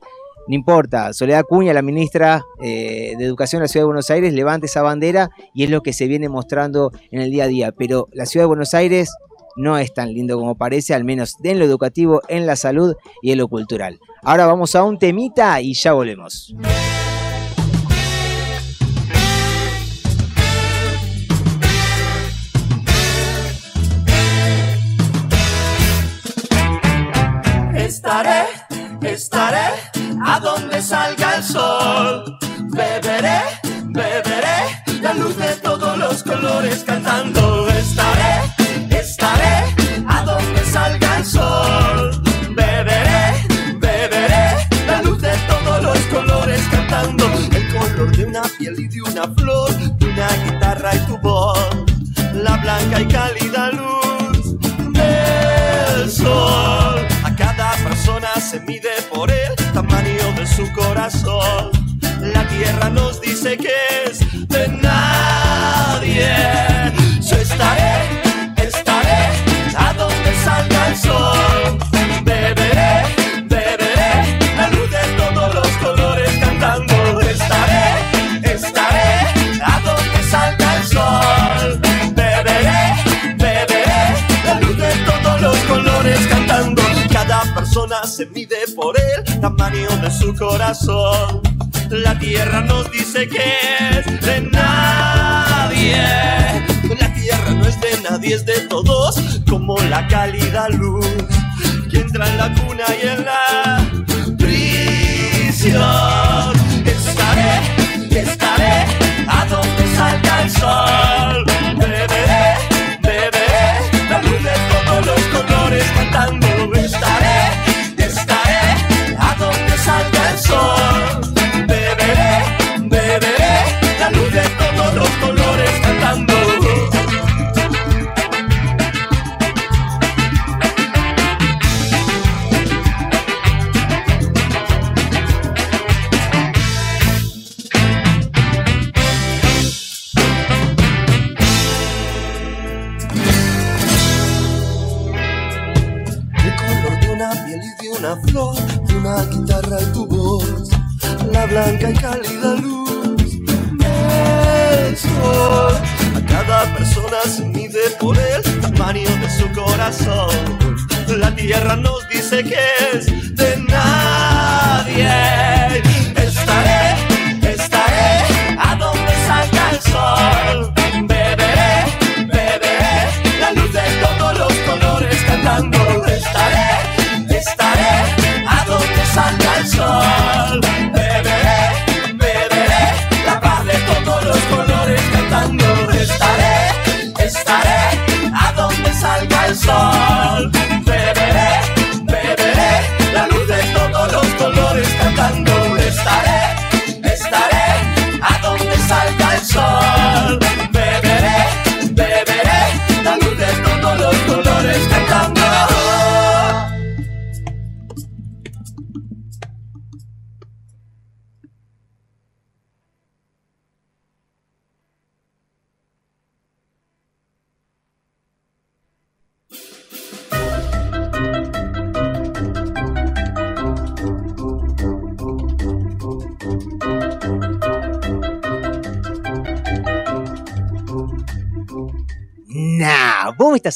No importa, Soledad Cuña, la ministra eh, de Educación de la Ciudad de Buenos Aires, levanta esa bandera y es lo que se viene mostrando en el día a día. Pero la Ciudad de Buenos Aires no es tan lindo como parece, al menos en lo educativo, en la salud y en lo cultural. Ahora vamos a un temita y ya volvemos. Estaré, estaré a donde salga el sol. Beberé, beberé la luz de todos los colores cantando. Estaré, estaré a donde salga el sol. Beberé, beberé la luz de todos los colores cantando. El color de una piel y de una flor, de una guitarra y tu voz. La blanca y cálida su tamaño de su corazón. La tierra nos dice que es de nadie. La tierra no es de nadie, es de todos, como la cálida luz que entra en la cuna y en la prisión. Estaré, estaré a donde salga el sol.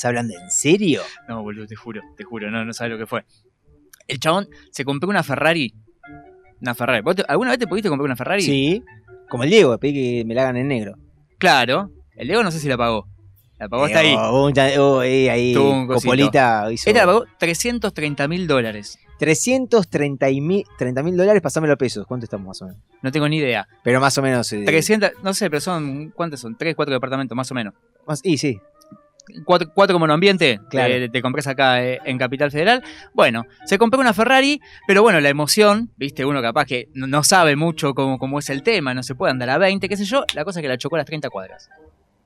Estás hablando en serio? No, boludo, te juro, te juro, no, no sabes lo que fue. El chabón se compró una Ferrari. Una Ferrari. ¿Vos te- ¿Alguna vez te pudiste comprar una Ferrari? Sí. Como el Diego, pedí que me la hagan en negro. Claro. El Diego no sé si la pagó. La pagó hasta ahí. Oh, un oh, eh, ahí, Tuvo un cosito. Copolita hizo Esta la pagó 330 mil dólares. 330 mil dólares, pasámelo a pesos. ¿Cuánto estamos más o menos? No tengo ni idea. Pero más o menos. eh, 300, no sé, pero son, ¿cuántos son? 3, 4 departamentos, más o menos. más- y sí. Cuatro, cuatro monoambiente, Claro. te, te compras acá eh, en Capital Federal. Bueno, se compró una Ferrari, pero bueno, la emoción, viste, uno capaz que no, no sabe mucho cómo, cómo es el tema, no se puede andar a 20, qué sé yo, la cosa es que la chocó a las 30 cuadras.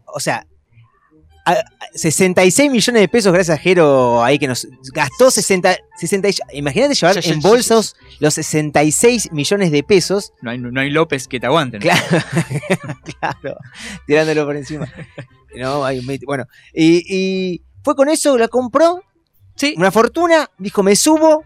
O sea, a- a- 66 millones de pesos gracias a Jero ahí que nos gastó 60. 60 Imagínate llevar en bolsos los 66 millones de pesos. No hay, no hay López que te aguanten. Claro, claro, tirándolo por encima. No, hay un met- bueno, y, y fue con eso, la compró. Sí. Una fortuna, dijo, me subo.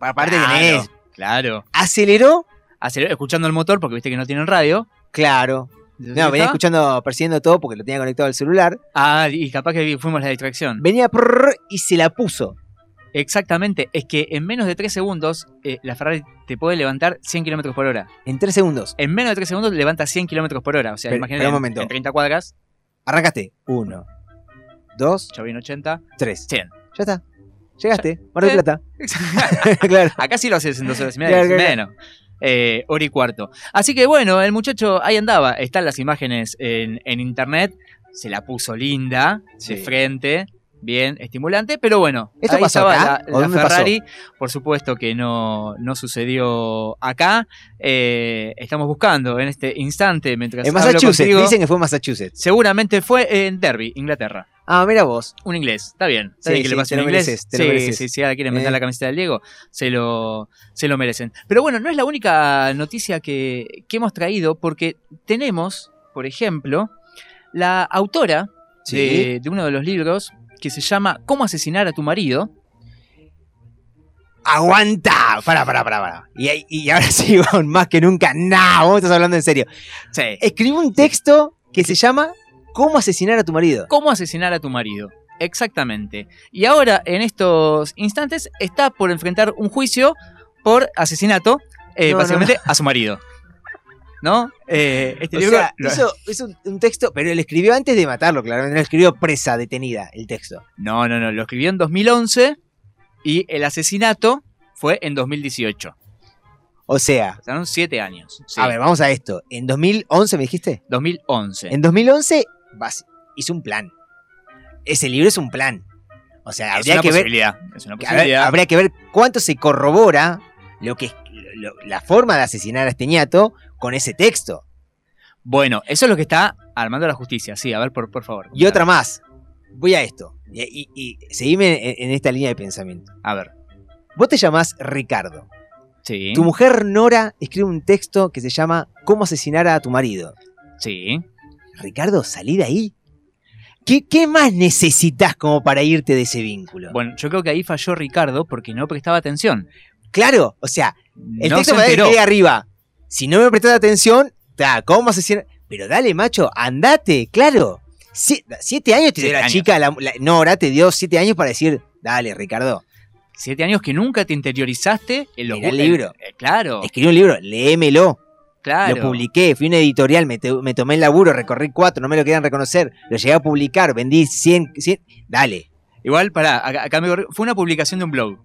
Aparte Claro, tenés. Claro. Aceleró. Aceleró, escuchando el motor, porque viste que no tienen radio. Claro. ¿Ya No, venía escuchando, persiguiendo todo porque lo tenía conectado al celular. Ah, y capaz que fuimos la distracción. Venía prrr, y se la puso. Exactamente, es que en menos de 3 segundos eh, la Ferrari te puede levantar 100 kilómetros por hora. En 3 segundos. En menos de 3 segundos levanta 100 kilómetros por hora. O sea, Pero- imagínate pero un momento. en 30 cuadras, Arrancaste. Uno, dos, yo vi en 80, tres. 100. Ya está. Llegaste. Mar del. Plata. claro. Acá sí lo haces en dos horas y media, Claro, claro, menos. Eh, hora y cuarto. Así que bueno, el muchacho ahí andaba. Están las imágenes en, en internet. Se la puso linda, Sí. de frente, bien, estimulante. Pero bueno, ¿Esto ahí pasó estaba acá? la. Ferrari. Por supuesto que no, no sucedió acá. Eh, estamos buscando en este instante, mientras En Massachusetts. contigo, Dicen que fue en Massachusetts. Seguramente fue en Derby, Inglaterra. Ah, mira vos. Un inglés, está bien. Está Sí, bien que sí, le pase lo inglés. mereces, te lo sí, mereces. sí, sí, ahora quieren vender Eh. la camiseta del Diego, se lo, se lo merecen. Pero bueno, no es la única noticia que, que hemos traído, porque tenemos, por ejemplo, la autora de uno de los libros que se llama ¿Cómo asesinar a tu marido? ¡Aguanta! Para, para, para, para. Y, ahora sí, más que nunca. ¡No! Vos estás hablando en serio. Sí. Un texto que se llama ¿Cómo asesinar a tu marido? ¿Cómo asesinar a tu marido? Exactamente. Y ahora, en estos instantes, está por enfrentar un juicio por asesinato, eh, No, básicamente, a su marido. ¿No? Eh, este O libro sea, lo- hizo, hizo un- un texto, pero él escribió antes de matarlo, claramente. Lo escribió presa, detenida, el texto. No, no, no. Lo escribió en 2011 y el asesinato fue en 2018. O sea, Pasaron siete años. Sí. a ver, vamos a esto. ¿En 2011 me dijiste? 2011. En 2011 vas- hizo un plan. Ese libro es un plan. O sea, es habría una que ver, posibilidad. Es una posibilidad. habría que ver cuánto se corrobora lo que lo- la forma de asesinar a este ñato con ese texto. Bueno, eso es lo que está armando la justicia. Sí, a ver, por, por favor. Y otra más. Voy a esto. Y, y- y seguime en, en esta línea de pensamiento. A ver. Vos te llamás Ricardo. Sí. Tu mujer Nora escribe un texto que se llama ¿Cómo asesinar a tu marido? Sí. Ricardo, salí de ahí. ¿Qué, qué más necesitas como para irte de ese vínculo? Bueno, yo creo que ahí falló Ricardo porque no prestaba atención. Claro, o sea, el No texto se para que arriba. Si no me prestas atención, ta, ¿cómo asesinar? Pero dale, macho, andate, claro. Sie- siete años te dio la años. chica, la, la- Nora te dio siete años para decir, Dale, Ricardo. Siete años que nunca te interiorizaste en los el libro. eh, claro, Escribí un libro, léemelo. claro. Lo publiqué, fui a una editorial, me, te- me tomé el laburo, recorrí cuatro, no me lo querían reconocer. Lo llegué a publicar, vendí 100, 100 dale. Igual, pará, acá, acá me fue una publicación de un blog.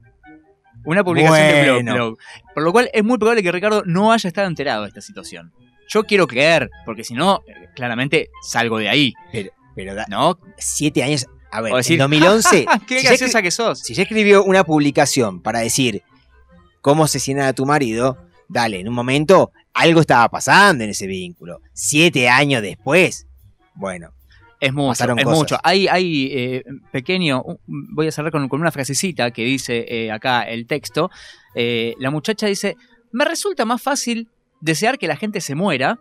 Una publicación de blog, blog. Por lo cual es muy probable que Ricardo no haya estado enterado de esta situación. Yo quiero creer, porque si no, claramente salgo de ahí. Pero, pero da- ¿No? siete años. A ver, decir, en 2011. ¡Qué si graciosa que sos! Si ya escribió una publicación para decir cómo asesinar a tu marido, dale, en un momento algo estaba pasando en ese vínculo. Siete años después, bueno, Es mucho, Pasaron es cosas. mucho. Hay, hay eh, pequeño, voy a cerrar con, con una frasecita que dice eh, acá el texto. Eh, la muchacha dice, me resulta más fácil desear que la gente se muera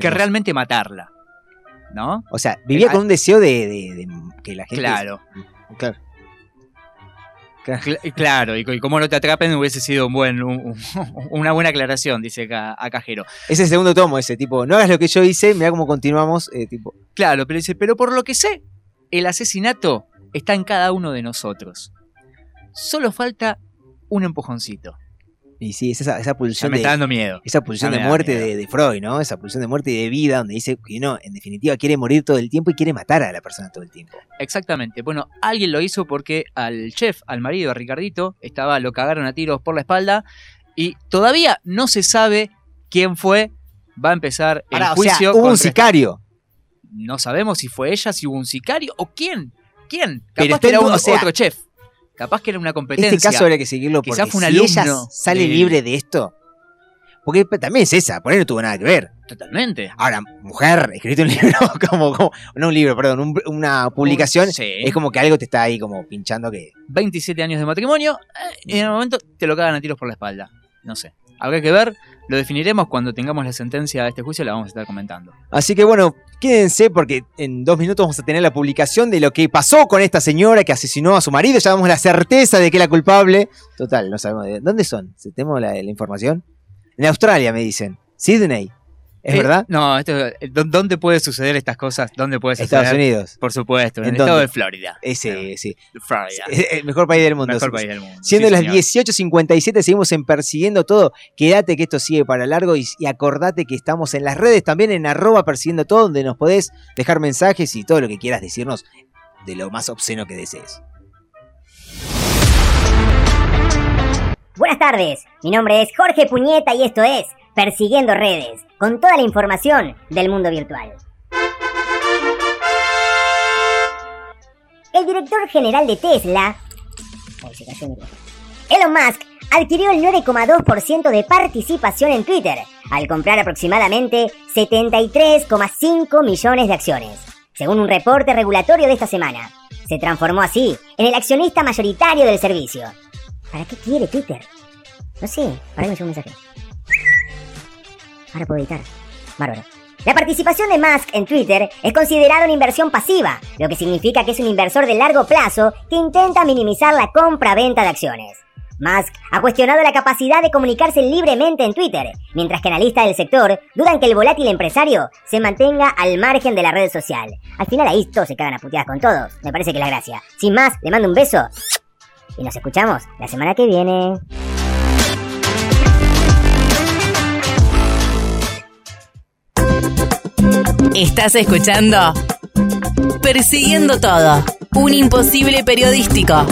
que realmente matarla. ¿No? o sea, vivía Eh, con un deseo de, de- de que la gente. Claro. Claro. Cl- claro, y, y como no te atrapen hubiese sido un buen, un- un- una buena aclaración, dice acá, acá Jero. Es el segundo tomo ese, tipo, no hagas lo que yo hice, mira cómo continuamos, eh, tipo. Claro, pero dice, pero por lo que sé, el asesinato está en cada uno de nosotros. Solo falta un empujoncito. Y sí, es esa, esa Ya pulsión me de. está dando miedo. Esa pulsión de muerte de, de Freud, ¿no? Esa pulsión de muerte y de vida, donde dice que no, en definitiva quiere morir todo el tiempo y quiere matar a la persona todo el tiempo. Exactamente. Bueno, alguien lo hizo porque al chef, al marido de Ricardito, estaba, lo cagaron a tiros por la espalda y todavía no se sabe quién fue. Va a empezar el Pará, o sea, juicio. hubo un contra sicario. No sabemos si fue ella, si hubo un sicario o quién. ¿Quién? Pero Capaz que era un- o sea, otro chef. Capaz que era una competencia. Este caso habría que seguirlo porque Quizás fue un si ella sale de- libre de esto, porque también es esa, por ahí no tuvo nada que ver. Totalmente. Ahora, mujer, escribiste un libro, como, como- no un libro, perdón, un- una publicación, Sí. es como que algo te está ahí como pinchando que... 27 años de matrimonio eh, y en el momento te lo cagan a tiros por la espalda. No sé. Habrá que ver, lo definiremos cuando tengamos la sentencia de este juicio, la vamos a estar comentando. Así que bueno, quédense porque en dos minutos vamos a tener la publicación de lo que pasó con esta señora que asesinó a su marido, ya damos la certeza de que es la culpable. Total, no sabemos de dónde son, ¿tenemos la, la información? En Australia me dicen, Sydney, ¿es Eh, verdad? No, esto, eh, ¿dó- ¿dónde puede suceder estas cosas? ¿Dónde puede suceder? Estados Unidos. Por supuesto, en, ¿En el estado de Florida. Ese, sí. Florida. Es El mejor país del mundo. Mejor país del mundo. Siendo Sí, las señor. 18.57, seguimos en Persiguiendo Todo. Quédate que esto sigue para largo y, y acordate que estamos en las redes también en arroba Persiguiendo Todo, donde nos podés dejar mensajes y todo lo que quieras decirnos de lo más obsceno que desees. Buenas tardes, mi nombre es Jorge Puñeta y esto es Persiguiendo Redes, con toda la información del mundo virtual. El director general de Tesla. Elon Musk, adquirió el 9,2% de participación en Twitter, al comprar aproximadamente 73,5 millones de acciones, según un reporte regulatorio de esta semana. Se transformó así en el accionista mayoritario del servicio. ¿Para qué quiere Twitter? No sé, para que me un mensaje. Ahora puedo editar. Bárbaro. La participación de Musk en Twitter es considerada una inversión pasiva, lo que significa que es un inversor de largo plazo que intenta minimizar la compra-venta de acciones. Musk ha cuestionado la capacidad de comunicarse libremente en Twitter, mientras que analistas del sector dudan que el volátil empresario se mantenga al margen de la red social. Al final ahí todos se cagan a puteadas con todos, me parece que es la gracia. Sin más, le mando un beso y nos escuchamos la semana que viene. Estás escuchando Persiguiendo Todo, un imposible periodístico.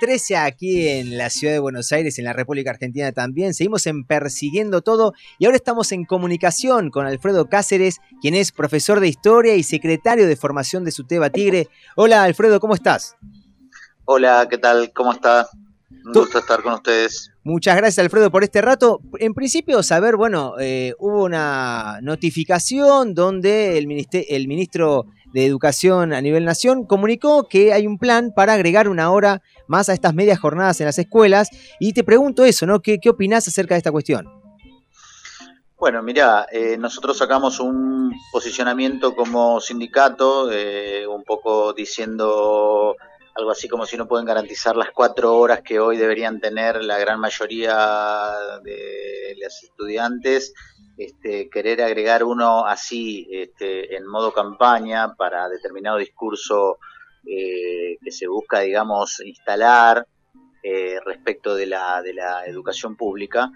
Trece aquí en la ciudad de Buenos Aires, en la República Argentina también. Seguimos en Persiguiendo Todo y ahora estamos en comunicación con Alfredo Cáceres, quien es profesor de historia y secretario de formación de Suteba Tigre. Hola Alfredo, ¿cómo estás? Hola, ¿qué tal? ¿Cómo está? Un gusto estar con ustedes. Muchas gracias Alfredo por este rato. En principio saber, bueno, eh, hubo una notificación donde el, el ministro de Educación a nivel nación comunicó que hay un plan para agregar una hora más a estas medias jornadas en las escuelas. Y te pregunto eso, ¿no? ¿Qué, qué opinás acerca de esta cuestión? Bueno, mira, eh, nosotros sacamos un posicionamiento como sindicato, eh, un poco diciendo algo así como si no pueden garantizar las cuatro horas que hoy deberían tener la gran mayoría de los estudiantes, este, querer agregar uno así este, en modo campaña para determinado discurso eh, que se busca, digamos, instalar eh, respecto de la, de la educación pública,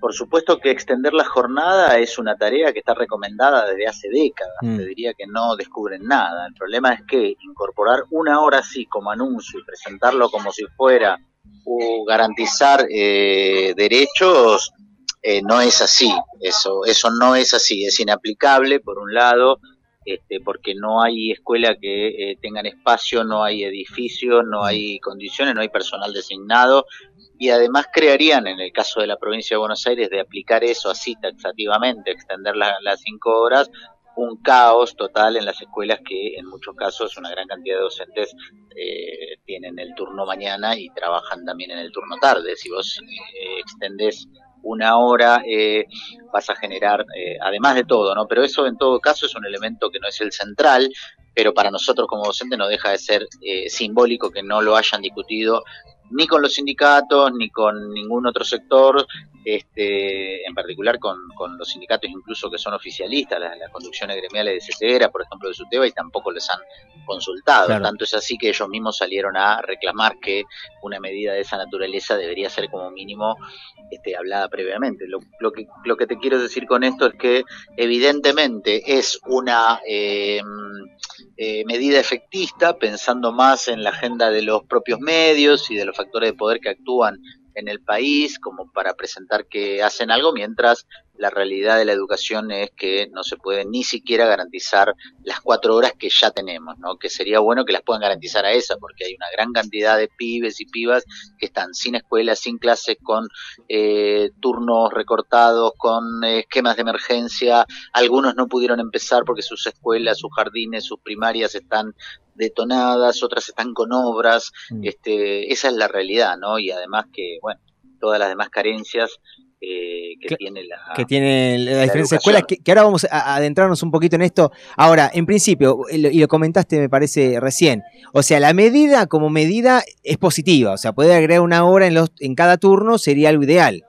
por supuesto que extender la jornada es una tarea que está recomendada desde hace décadas. Mm. Te diría que no descubren nada. El problema es que incorporar una hora así como anuncio y presentarlo como si fuera o garantizar eh, derechos eh, no es así. Eso, eso no es así. Es inaplicable, por un lado, este, porque no hay escuela que eh, tengan espacio, no hay edificios, no hay condiciones, no hay personal designado y además crearían, en el caso de la provincia de Buenos Aires, de aplicar eso así taxativamente, extender la- las cinco horas, un caos total en las escuelas que en muchos casos una gran cantidad de docentes eh, tienen el turno mañana y trabajan también en el turno tarde. Si vos eh, extendés una hora, eh, vas a generar, eh, además de todo, ¿no? Pero eso en todo caso es un elemento que no es el central, pero para nosotros como docentes no deja de ser eh, simbólico que no lo hayan discutido ni con los sindicatos, ni con ningún otro sector, este, en particular con, con los sindicatos incluso que son oficialistas, las, las conducciones gremiales de CETERA, por ejemplo, de SUTEBA, y tampoco les han consultado. Claro. Tanto es así que ellos mismos salieron a reclamar que una medida de esa naturaleza debería ser como mínimo este, hablada previamente. Lo, lo que, lo que te quiero decir con esto es que evidentemente es una eh, eh, medida efectista, pensando más en la agenda de los propios medios y de los factores de poder que actúan en el país, como para presentar que hacen algo, mientras la realidad de la educación es que no se puede ni siquiera garantizar las cuatro horas que ya tenemos, ¿no? Que sería bueno que las puedan garantizar a esa, porque hay una gran cantidad de pibes y pibas que están sin escuela, sin clases, con eh, turnos recortados, con eh, esquemas de emergencia. Algunos no pudieron empezar porque sus escuelas, sus jardines, sus primarias están detonadas, otras están con obras. Este, esa es la realidad, ¿no? Y además que, bueno, todas las demás carencias que tiene la, que tiene la la diferencia escuelas, que, que ahora vamos a a adentrarnos un poquito en esto. Ahora, en principio, y lo, y lo comentaste me parece recién, o sea, la medida como medida es positiva, o sea, poder agregar una hora en, los, en cada turno sería algo ideal.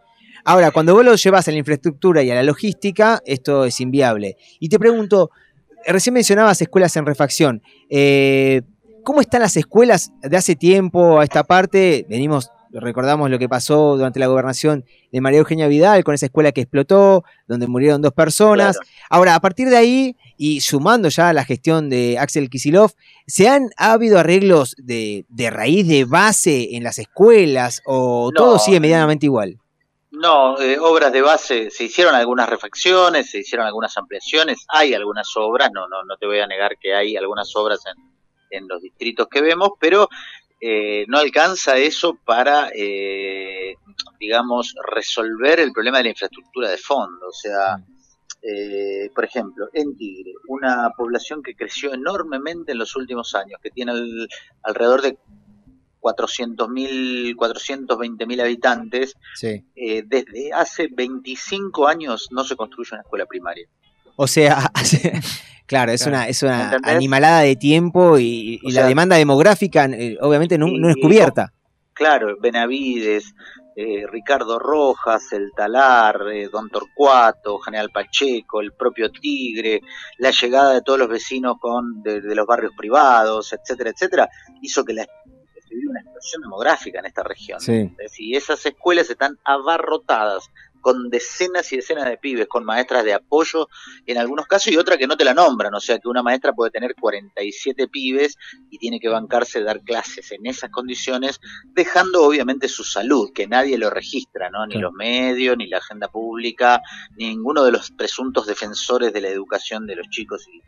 Ahora, cuando vos lo llevas a la infraestructura y a la logística, esto es inviable. Y te pregunto, recién mencionabas escuelas en refacción, eh, ¿cómo están las escuelas de hace tiempo a esta parte? Venimos recordamos lo que pasó durante la gobernación de María Eugenia Vidal con esa escuela que explotó, donde murieron dos personas. Ahora, a partir de ahí, y sumando ya a la gestión de Axel Kisilov, ¿se han ha habido arreglos de, de raíz, de base en las escuelas o No, todo sigue medianamente igual? No, eh, obras de base, se hicieron algunas refacciones, se hicieron algunas ampliaciones, hay algunas obras, no, no, no te voy a negar que hay algunas obras en, en los distritos que vemos, pero eh, no alcanza eso para, eh, digamos, resolver el problema de la infraestructura de fondo. O sea, eh, por ejemplo, en Tigre, una población que creció enormemente en los últimos años, que tiene al- alrededor de 400.000, 420.000 habitantes, Sí. eh, desde hace 25 años no se construye una escuela primaria. O sea, claro, es Claro. una, es una ¿Entendés? animalada de tiempo y, la sea, demanda demográfica eh, obviamente no, no es y- cubierta. Claro, Benavides, eh, Ricardo Rojas, El Talar, eh, Don Torcuato, General Pacheco, el propio Tigre, la llegada de todos los vecinos con de, de los barrios privados, etcétera, etcétera, hizo que la una explosión demográfica en esta región. Sí. esas escuelas están abarrotadas con decenas y decenas de pibes, con maestras de apoyo en algunos casos y otra que no te la nombran, o sea que una maestra puede tener 47 pibes y tiene que bancarse dar clases en esas condiciones, dejando obviamente su salud, que nadie lo registra, ¿no? Ni los medios, ni la agenda pública, ni ninguno de los presuntos defensores de la educación de los chicos y,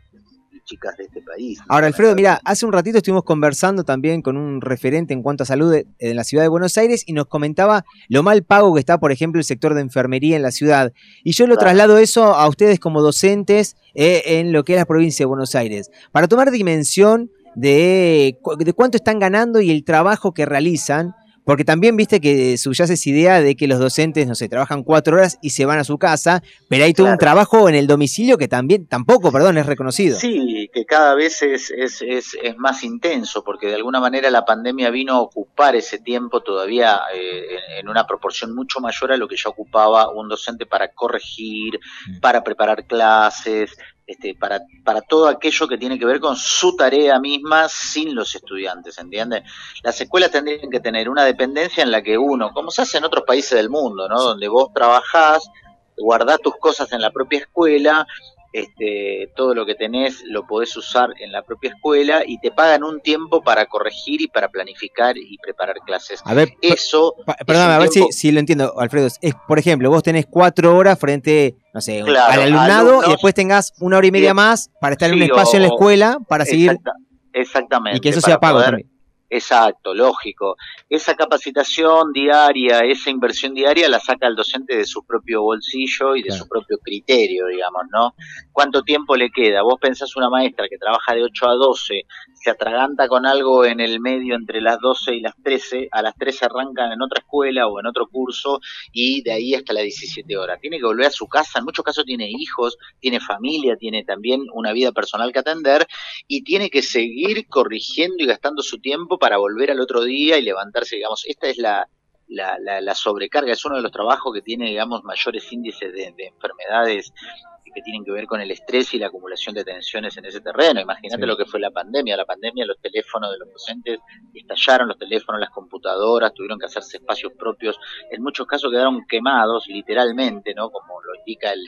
y chicas de este país. Ahora, Alfredo, mira, hace un ratito estuvimos conversando también con un referente en cuanto a salud de- en la ciudad de Buenos Aires y nos comentaba lo mal pago que está, por ejemplo, el sector de enfermería en la ciudad. Y yo lo Claro. traslado eso a ustedes como docentes eh, en lo que es la provincia de Buenos Aires, para tomar dimensión de, de cuánto están ganando y el trabajo que realizan. Porque también viste que subyace esa idea de que los docentes, no sé, trabajan cuatro horas y se van a su casa, pero hay todo un trabajo en el domicilio que también, tampoco, perdón, es reconocido. Sí, que cada vez es, es, es, es más intenso, porque de alguna manera la pandemia vino a ocupar ese tiempo todavía eh, en, en una proporción mucho mayor a lo que ya ocupaba un docente para corregir, para preparar clases, este, para, para todo aquello que tiene que ver con su tarea misma sin los estudiantes, ¿entiendes? Las escuelas tendrían que tener una dependencia en la que uno, como se hace en otros países del mundo, ¿no? Donde vos trabajás, guardás tus cosas en la propia escuela, este, todo lo que tenés lo podés usar en la propia escuela y te pagan un tiempo para corregir y para planificar y preparar clases. A ver, eso. Es Perdóname, a ver si, tiempo- si lo entiendo, Alfredo. Es, por ejemplo, vos tenés cuatro horas frente, no sé, Claro, al alumnado alumnos. y después tengas una hora y media más para estar en un espacio en la escuela para seguir. Exacta- exactamente. Y que eso sea pago también. Exacto, lógico. Esa capacitación diaria, esa inversión diaria la saca el docente de su propio bolsillo y de Claro. su propio criterio, digamos, ¿no? ¿Cuánto tiempo le queda? Vos pensás una maestra que trabaja de 8 a 12, se atraganta con algo en el medio entre las 12 y las 13, a las 13 arrancan en otra escuela o en otro curso y de ahí hasta las 17 horas. Tiene que volver a su casa, en muchos casos tiene hijos, tiene familia, tiene también una vida personal que atender y tiene que seguir corrigiendo y gastando su tiempo para volver al otro día y levantarse, digamos, esta es la, la, la, la sobrecarga, es uno de los trabajos que tiene, digamos, mayores índices de, de enfermedades que tienen que ver con el estrés y la acumulación de tensiones en ese terreno. Imagínate Sí. lo que fue la pandemia. La pandemia, los teléfonos de los docentes estallaron, los teléfonos, las computadoras, tuvieron que hacerse espacios propios. En muchos casos quedaron quemados, literalmente, ¿no? Como lo indica el,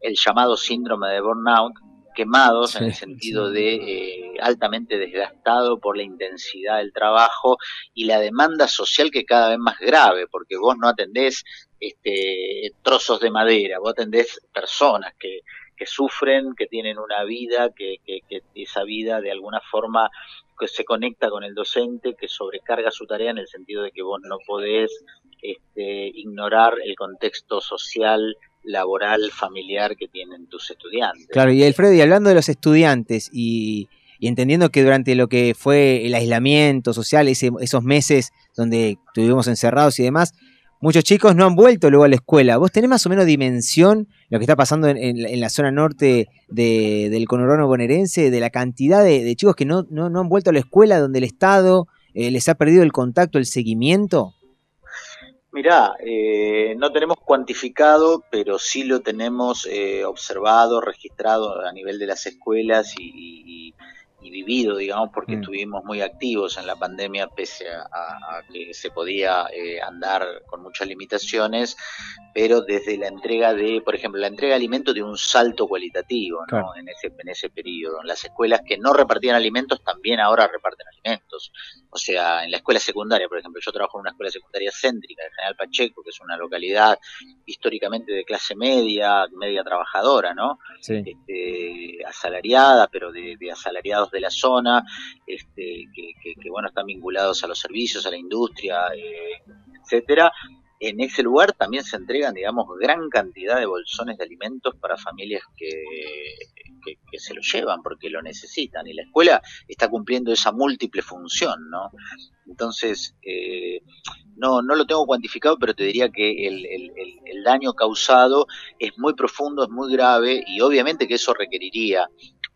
el llamado síndrome de burnout, quemados en el sentido de eh, altamente desgastado por la intensidad del trabajo y la demanda social que cada vez más grave, porque vos no atendés este, trozos de madera, vos atendés personas que, que sufren, que tienen una vida, que, que, que esa vida de alguna forma que se conecta con el docente, que sobrecarga su tarea en el sentido de que vos no podés este, ignorar el contexto social, laboral, familiar que tienen tus estudiantes. Claro, y Alfredo, y hablando de los estudiantes y, y entendiendo que durante lo que fue el aislamiento social, ese- esos meses donde estuvimos encerrados y demás, muchos chicos no han vuelto luego a la escuela. ¿Vos tenés más o menos dimensión lo que está pasando en, la- zona norte de- del conurbano bonaerense, de la cantidad de, de chicos que no, no, no han vuelto a la escuela, donde el Estado eh, les ha perdido el contacto, el seguimiento? Mirá, eh, no tenemos cuantificado, pero sí lo tenemos eh, observado, registrado a nivel de las escuelas y, y- y vivido, digamos, porque Mm. estuvimos muy activos en la pandemia, pese a, que se podía eh, andar con muchas limitaciones, pero desde la entrega de, por ejemplo, la entrega de alimentos de un salto cualitativo, ¿no? Claro. En ese, en ese periodo. Las escuelas que no repartían alimentos también ahora reparten alimentos. O sea, en la escuela secundaria, por ejemplo, yo trabajo en una escuela secundaria céntrica de General Pacheco, que es una localidad históricamente de clase media, media trabajadora, ¿no? Sí. Este, asalariada, pero de, de asalariados de la zona, este, que, que- que, bueno, están vinculados a los servicios, a la industria, eh, etcétera. En ese lugar también se entregan, digamos, gran cantidad de bolsones de alimentos para familias que, que, se lo llevan porque lo necesitan. Y la escuela está cumpliendo esa múltiple función, ¿no? Entonces, eh, no, no lo tengo cuantificado, pero te diría que el- el daño causado es muy profundo, es muy grave y obviamente que eso requeriría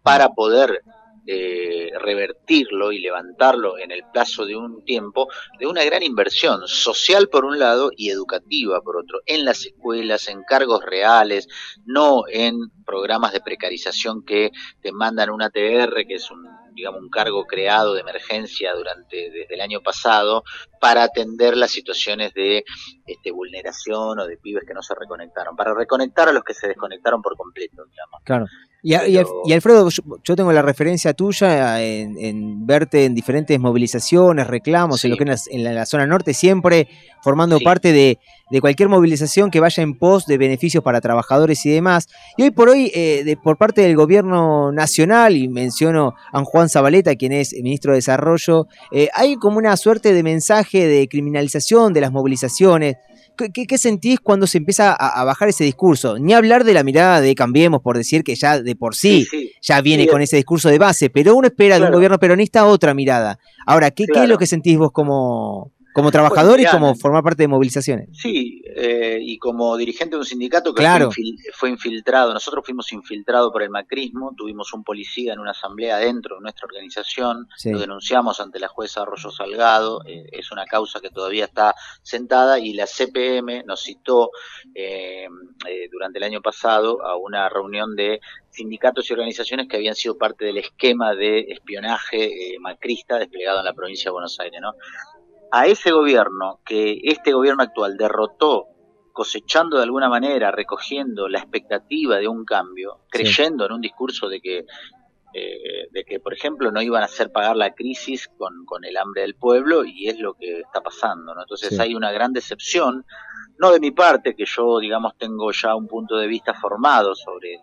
para poder eh, revertirlo y levantarlo en el plazo de un tiempo, de una gran inversión social por un lado y educativa por otro, en las escuelas, en cargos reales, no en programas de precarización que te mandan un ATR, que es un digamos un cargo creado de emergencia durante desde el año pasado para atender las situaciones de este, vulneración o de pibes que no se reconectaron, para reconectar a los que se desconectaron por completo, digamos. Claro. Y, a- y Al- y Alfredo, yo, yo tengo la referencia tuya en, en verte en diferentes movilizaciones, reclamos, en lo que en la, en la zona norte, siempre formando parte de, de cualquier movilización que vaya en pos de beneficios para trabajadores y demás. Y hoy por hoy, eh, de- por parte del gobierno nacional, y menciono a Juan Zabaleta, quien es ministro de Desarrollo, eh, hay como una suerte de mensaje de criminalización de las movilizaciones. ¿Qué, sentís cuando se empieza a, a bajar ese discurso? Ni hablar de la mirada de Cambiemos, por decir que ya de por sí, ya viene Sí, con ese discurso de base, pero uno espera de un Claro. gobierno peronista otra mirada. Ahora, ¿qué, qué es Claro. lo que sentís vos como, Como trabajador y como formar parte de movilizaciones. Sí, eh, y como dirigente de un sindicato que Claro. fue, infil- fue infiltrado, nosotros fuimos infiltrados por el macrismo, tuvimos un policía en una asamblea dentro de nuestra organización, Sí. lo denunciamos ante la jueza Arroyo Salgado, eh, es una causa que todavía está sentada y la CPM nos citó eh, eh, durante el año pasado a una reunión de sindicatos y organizaciones que habían sido parte del esquema de espionaje eh, macrista desplegado en la provincia de Buenos Aires, ¿no? A ese gobierno que este gobierno actual derrotó cosechando de alguna manera, recogiendo la expectativa de un cambio, creyendo en un discurso de que, eh, de que, por ejemplo, no iban a hacer pagar la crisis con, con el hambre del pueblo y es lo que está pasando. ¿no? Entonces Sí. hay una gran decepción, no de mi parte, que yo, digamos, tengo ya un punto de vista formado sobre eh,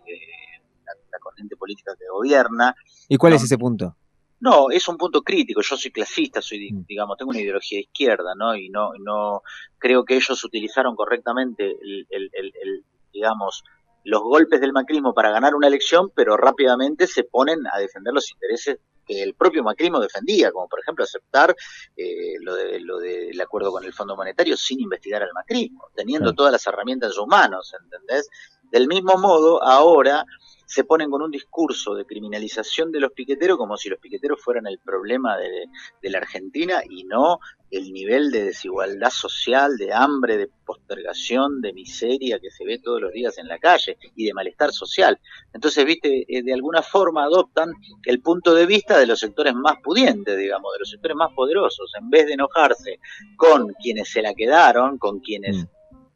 la, la corriente política que gobierna, ¿Y cuál No. es ese punto? No, es un punto crítico. Yo soy clasista, soy, di- digamos, tengo una ideología de izquierda, ¿no? Y no, no creo que ellos utilizaron correctamente, el, el- el- el, digamos, los golpes del macrismo para ganar una elección, pero rápidamente se ponen a defender los intereses que el propio macrismo defendía, como por ejemplo aceptar eh, lo, de, lo del acuerdo con el Fondo Monetario sin investigar al macrismo, teniendo todas las herramientas en sus manos, ¿entendés? Del mismo modo, ahora se ponen con un discurso de criminalización de los piqueteros como si los piqueteros fueran el problema de, la Argentina y no el nivel de desigualdad social, de hambre, de postergación, de miseria que se ve todos los días en la calle y de malestar social. Entonces, viste, eh, de alguna forma adoptan el punto de vista de los sectores más pudientes, digamos, de los sectores más poderosos, en vez de enojarse con quienes se la quedaron, con quienes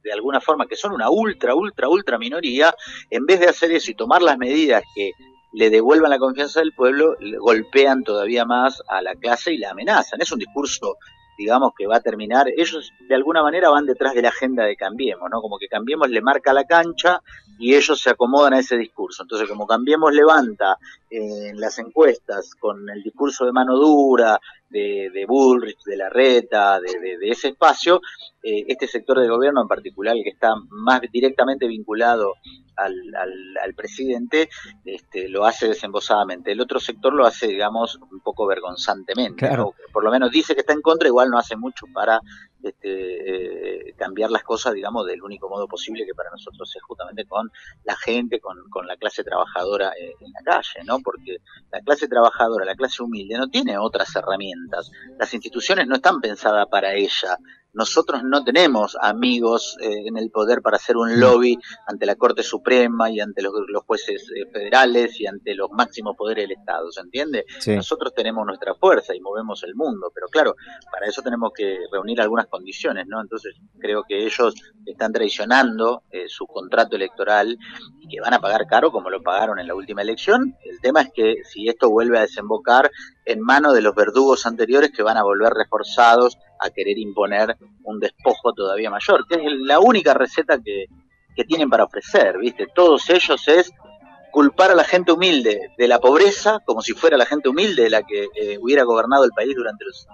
de alguna forma, que son una ultra, ultra, ultra minoría, en vez de hacer eso y tomar las medidas que le devuelvan la confianza del pueblo, le golpean todavía más a la clase y la amenazan. Es un discurso, digamos, que va a terminar. Ellos de alguna manera van detrás de la agenda de Cambiemos, ¿no? Como que Cambiemos le marca la cancha y ellos se acomodan a ese discurso. Entonces, como Cambiemos levanta en las encuestas con el discurso de mano dura, de, de Bullrich, de Larreta, de, de, de ese espacio, eh, este sector del gobierno en particular, el que está más directamente vinculado al, al, al presidente, este, lo hace desembosadamente. El otro sector lo hace, digamos, un poco vergonzantemente. Claro. ¿no? Por lo menos dice que está en contra, igual no hace mucho para este, eh, cambiar las cosas, digamos, del único modo posible que para nosotros es justamente con la gente, con, la clase trabajadora eh, en la calle, ¿no? Porque la clase trabajadora, la clase humilde, no tiene otras herramientas. Las instituciones no están pensadas para ella. Nosotros no tenemos amigos eh, en el poder para hacer un lobby ante la Corte Suprema y ante los, los jueces eh, federales y ante los máximos poderes del Estado, ¿se entiende? Sí. Nosotros tenemos nuestra fuerza y movemos el mundo, pero claro, para eso tenemos que reunir algunas condiciones, ¿no? Entonces creo que ellos están traicionando eh, su contrato electoral y que van a pagar caro como lo pagaron en la última elección. El tema es que si esto vuelve a desembocar en manos de los verdugos anteriores que van a volver reforzados a querer imponer un despojo todavía mayor, que es la única receta que, que tienen para ofrecer, ¿viste? Todos ellos es culpar a la gente humilde de la pobreza, como si fuera la gente humilde la que eh, hubiera gobernado el país durante los,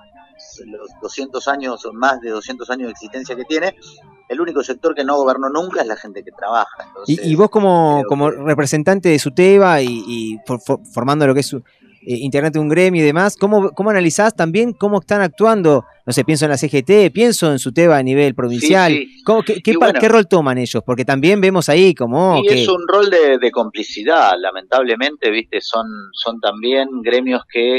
los 200 años o más de 200 años de existencia que tiene. El único sector que no gobernó nunca es la gente que trabaja. Entonces, Y, y vos como, como representante de Suteba y, y for- for- formando lo que es su- eh, integrante de un gremio y demás, ¿cómo, ¿cómo analizás también cómo están actuando? No sé, pienso en la CGT, pienso en Suteba a nivel provincial. Sí, sí. ¿Cómo- qué, qué Y pa- bueno. qué rol toman ellos? Porque también vemos ahí como y que... es un rol de, de complicidad, lamentablemente, viste, son, son también gremios que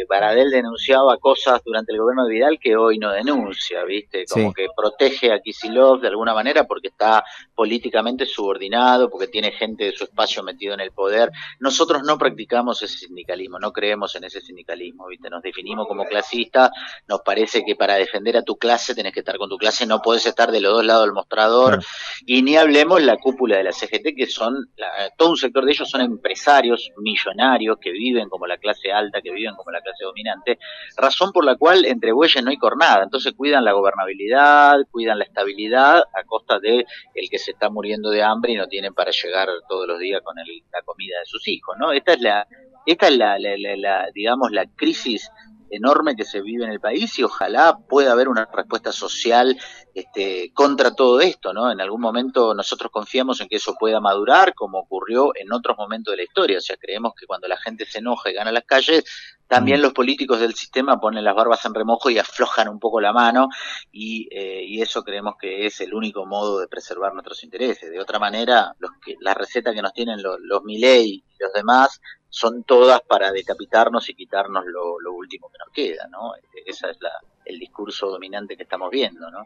eh, Baradel denunciaba cosas durante el gobierno de Vidal que hoy no denuncia, viste, como Sí. que protege a Kisilov de alguna manera porque está políticamente subordinado, porque tiene gente de su espacio metido en el poder. Nosotros no practicamos ese sindicalismo, no creemos en ese sindicalismo, viste, nos definimos como clasistas, nos parece que para defender a tu clase tenés que estar con tu clase, no podés estar de los dos lados del mostrador, y ni hablemos la cúpula de la CGT, que son, la- todo un sector de ellos son empresarios millonarios que viven como la clase alta, que viven como la clase dominante, razón por la cual entre bueyes no hay cornada, entonces cuidan la gobernabilidad, cuidan la estabilidad a costa de el que se está muriendo de hambre y no tiene para llegar todos los días con el- la comida de sus hijos, ¿no? Esta es la, esta es la, la- la- la, digamos, la crisis enorme que se vive en el país y ojalá pueda haber una respuesta social este, contra todo esto, ¿no? En algún momento nosotros confiamos en que eso pueda madurar, como ocurrió en otros momentos de la historia. O sea, creemos que cuando la gente se enoja y gana las calles, también los políticos del sistema ponen las barbas en remojo y aflojan un poco la mano y, eh, y eso creemos que es el único modo de preservar nuestros intereses. De otra manera, los que, la receta que nos tienen los, los Milei y los demás son todas para decapitarnos y quitarnos lo, lo último que nos queda, ¿no? Ese es la, el discurso dominante que estamos viendo, ¿no?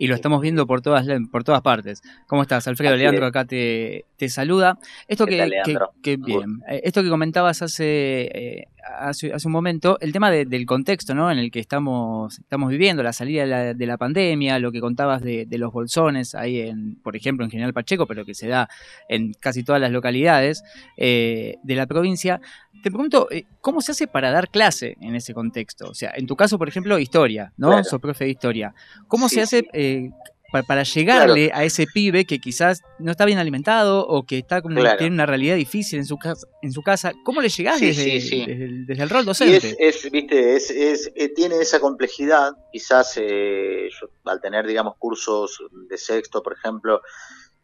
y lo estamos viendo por todas por todas partes. ¿Cómo estás, Alfredo? Así Leandro es. acá te, te saluda. Esto ¿Qué que, tal, que- Leandro? que bien. Eh, Esto que comentabas hace, eh, hace, hace un momento, el tema de- del contexto ¿no? en el que estamos, estamos viviendo, la salida de la, de la pandemia, lo que contabas de, de los bolsones ahí, en, por ejemplo, en General Pacheco, pero que se da en casi todas las localidades eh, de la provincia. Te pregunto, eh, ¿cómo se hace para dar clase en ese contexto? O sea, en tu caso, por ejemplo, historia, ¿no? Claro. Sos profe de historia. ¿Cómo Sí, se hace eh, pa- para llegarle a ese pibe que quizás no está bien alimentado o que está como, Claro. tiene una realidad difícil en su casa? En su casa? ¿Cómo le llegás Sí, desde, sí, sí. desde el, desde el rol Y docente? es, es, viste, es, es, eh, tiene esa complejidad, quizás eh, yo, al tener, digamos, cursos de sexto, por ejemplo,